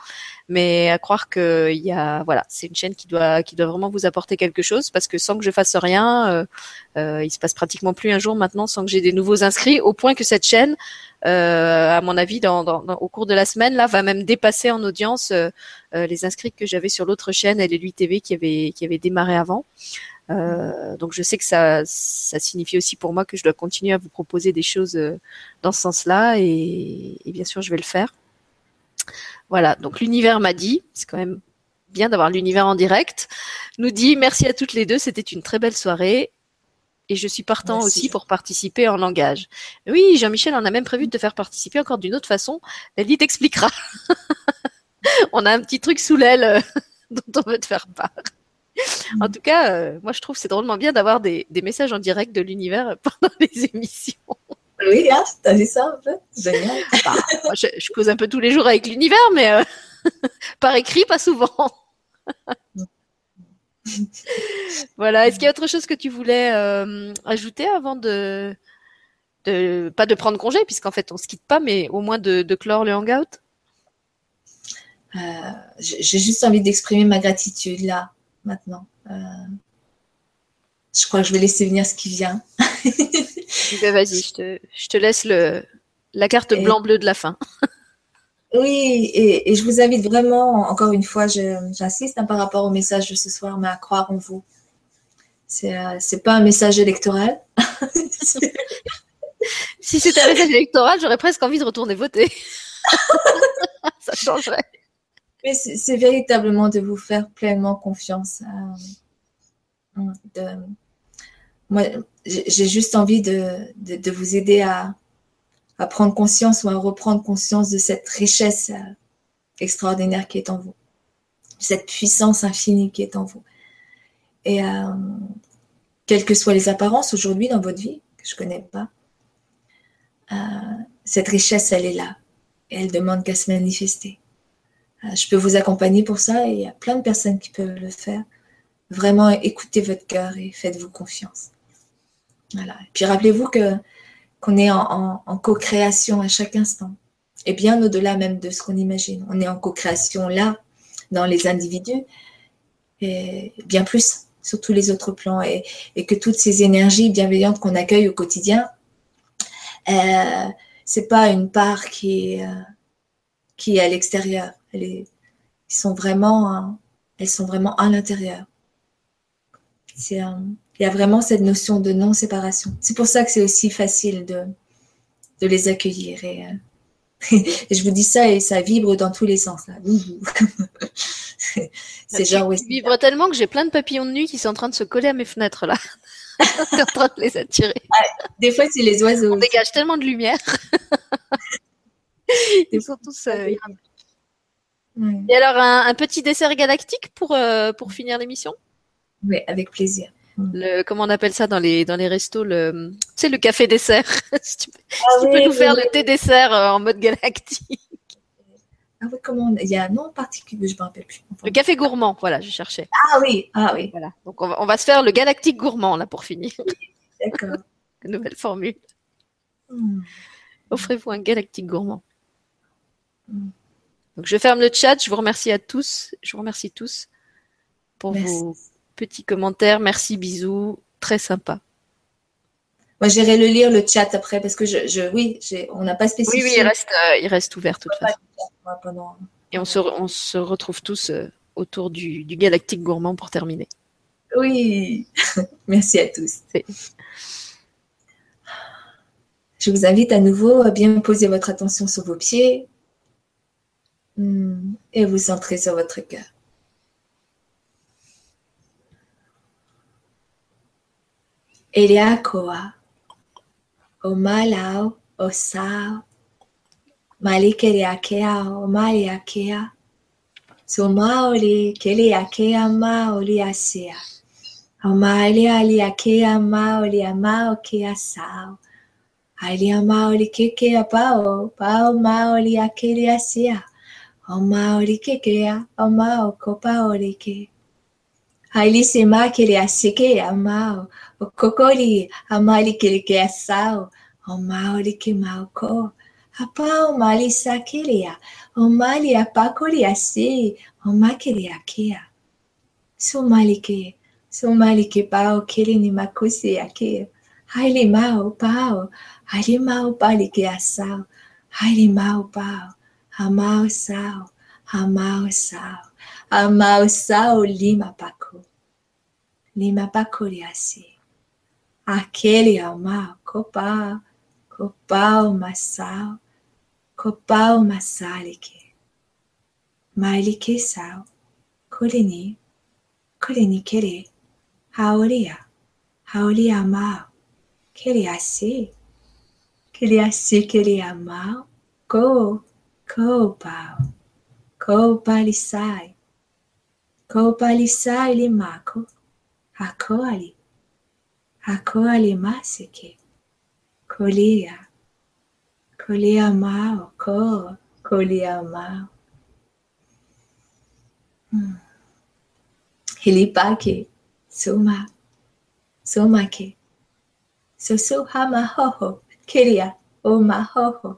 mais à croire que y a, voilà, c'est une chaîne qui doit, qui doit vraiment vous apporter quelque chose, parce que sans que je fasse rien, euh, euh, il se passe pratiquement plus un jour maintenant sans que j'ai des nouveaux inscrits, au point que cette chaîne, euh, à mon avis, dans, au cours de la semaine, là, va même dépasser en audience euh, euh, les inscrits que j'avais sur l'autre chaîne, lui TV, qui avait, qui avait démarré avant. Euh, donc je sais que ça, ça signifie aussi pour moi que je dois continuer à vous proposer des choses euh, dans ce sens-là et, et, bien sûr je vais le faire. Voilà, donc l'univers m'a dit, c'est quand même bien d'avoir l'univers en direct, nous dit merci à toutes les deux, c'était une très belle soirée et je suis partant merci. aussi pour participer en langage. Oui, Jean-Michel, on a même prévu de te faire participer encore d'une autre façon. Elle t'expliquera. on a un petit truc sous l'aile euh, dont on veut te faire part en tout cas, euh, moi je trouve c'est drôlement bien d'avoir des, des, messages en direct de l'univers pendant les émissions. Oui, hein, t'as vu ça un peu Génial. Bah, je, je, cause un peu tous les jours avec l'univers, mais euh, Par écrit, pas souvent. voilà. Est-ce qu'il y a autre chose que tu voulais euh, ajouter avant de, de, pas de prendre congé, puisqu'en fait on se quitte pas, mais au moins de, de clore le hangout? Euh, J'ai juste envie d'exprimer ma gratitude là, maintenant. Euh, je crois que je vais laisser venir ce qui vient. Ben, vas-y, je te, je te laisse le, la carte blanc-bleu de la fin. Oui, et, je vous invite vraiment, encore une fois, j'insiste hein, par rapport au message de ce soir, mais à croire en vous. C'est n'est euh, pas un message électoral. si c'était un message électoral, j'aurais presque envie de retourner voter. Ça changerait. C'est véritablement de vous faire pleinement confiance. Euh, moi, j'ai juste envie de vous aider à, prendre conscience ou à reprendre conscience de cette richesse euh, extraordinaire qui est en vous, cette puissance infinie qui est en vous. Et euh, quelles que soient les apparences aujourd'hui dans votre vie, que je ne connais pas, cette richesse, elle est là. Et elle demande qu'à se manifester. Je peux vous accompagner pour ça et il y a plein de personnes qui peuvent le faire. Vraiment écoutez votre cœur et faites-vous confiance. Voilà. Et puis rappelez-vous que qu'on est en, co-création à chaque instant. Et bien au-delà même de ce qu'on imagine. On est en co-création là, dans les individus, et bien plus sur tous les autres plans. Et, que toutes ces énergies bienveillantes qu'on accueille au quotidien, euh, c'est pas une part qui euh, qui est à l'extérieur. Elles, sont vraiment, elles sont vraiment à l'intérieur. C'est il y a vraiment cette notion de non-séparation. C'est pour ça que c'est aussi facile de, de les accueillir. Et, euh, je vous dis ça et ça vibre dans tous les sens. c'est genre. Oui, vibre tellement que j'ai plein de papillons de nuit qui sont en train de se coller à mes fenêtres là. en train de les attirer. des fois, c'est les oiseaux. On dégage tellement de lumière. Ils sont tous. Euh, et alors, un, petit dessert galactique pour, euh, pour finir l'émission? Oui, avec plaisir. Le comment on appelle ça dans les dans les restos le tu sais le café dessert? Si tu, ah peux nous faire le thé dessert euh, en mode galactique. Ah oui comment il y a un nom particulier je me rappelle plus. Le café gourmand voilà je cherchais. Ah oui ah oui. Voilà. Donc on va, se faire le galactique gourmand là pour finir. D'accord. Nouvelle formule. Hmm. offrez-vous un galactique gourmand. Hmm. Donc je ferme le chat je vous remercie à tous je vous remercie tous pour vos petit commentaire. Merci, bisous. Très sympa. Moi, j'irai le lire le chat après parce que je, oui, on n'a pas spécifié. Oui, oui, il reste, euh, il reste ouvert de toute façon. Et on se, on se retrouve tous euh, autour du, du, Galactique Gourmand pour terminer. Oui, merci à tous. Je vous invite à nouveau à bien poser votre attention sur vos pieds et vous centrer sur votre cœur. Eliakoa, o malau, o sao, malikeriakea, o maliakea, so maoli keliakea. Maoli asea, o maili aliakea maoli amao kia sao, Alia maoli kekea pao, pao maoli akeli asea, o maoli kekea, o mao ko paoli ke. Haili se ma kele aseke amao, o kokoli a mali kele ke asao, o maori ke mauko. A pao mali sakelea, o mali a pakoli a se, o makele a kea. So mali ke, so mali ke pao kele ni makuse a ke. Haile mau pao, haile mau pali ke asao, haile mau pao, Amau Sao, Amau Sao, Amau Sao Lima Paco, Lima Pacuriasi. Aquele Amau, o Copal Masal, Copal Masalique, Mailique Sao, Curini, Curini Querer, Haoria, Haoria Amau, Queria Si, Queria Si, Queria Amau, Go. Kopal, Kopalisai, Kopalisai Limako, Akoli, Akoli Masike, Kolia, Kolia Mao, Ko, Kolia Mao. Hum. Hilipake, Suma, Sumake, queria. O Kiria, Oma Hoho,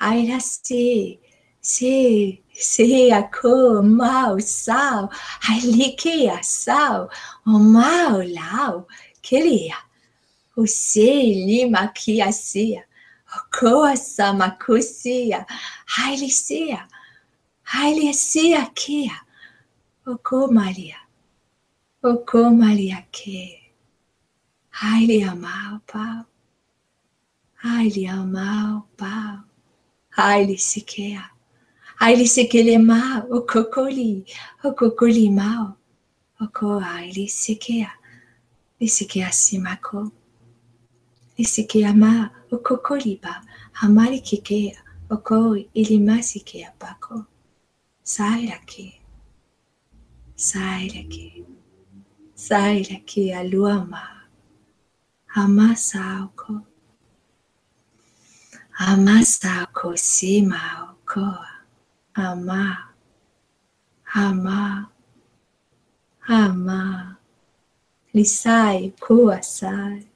Airasi, Sí, sí, aku mau sao, haliki sao o mau lao, queria. O se lima que asia, o coa se a que kia, o co maria, o co maria que, hailia mau pau, hailia mau pau, hailisiquea aile se kele o kokoli, o kokoli mau, o ko aile se kea, e se kea simako, e se é, é assim, ma é o kokoli ba, hamari que é. O ko ili masi kea é, paco, sai daqui, sai daqui, sai daqui a lua ma, amassa alco, amassa alco, sima alcoa amar, amar, amar. Lisai, kuasai.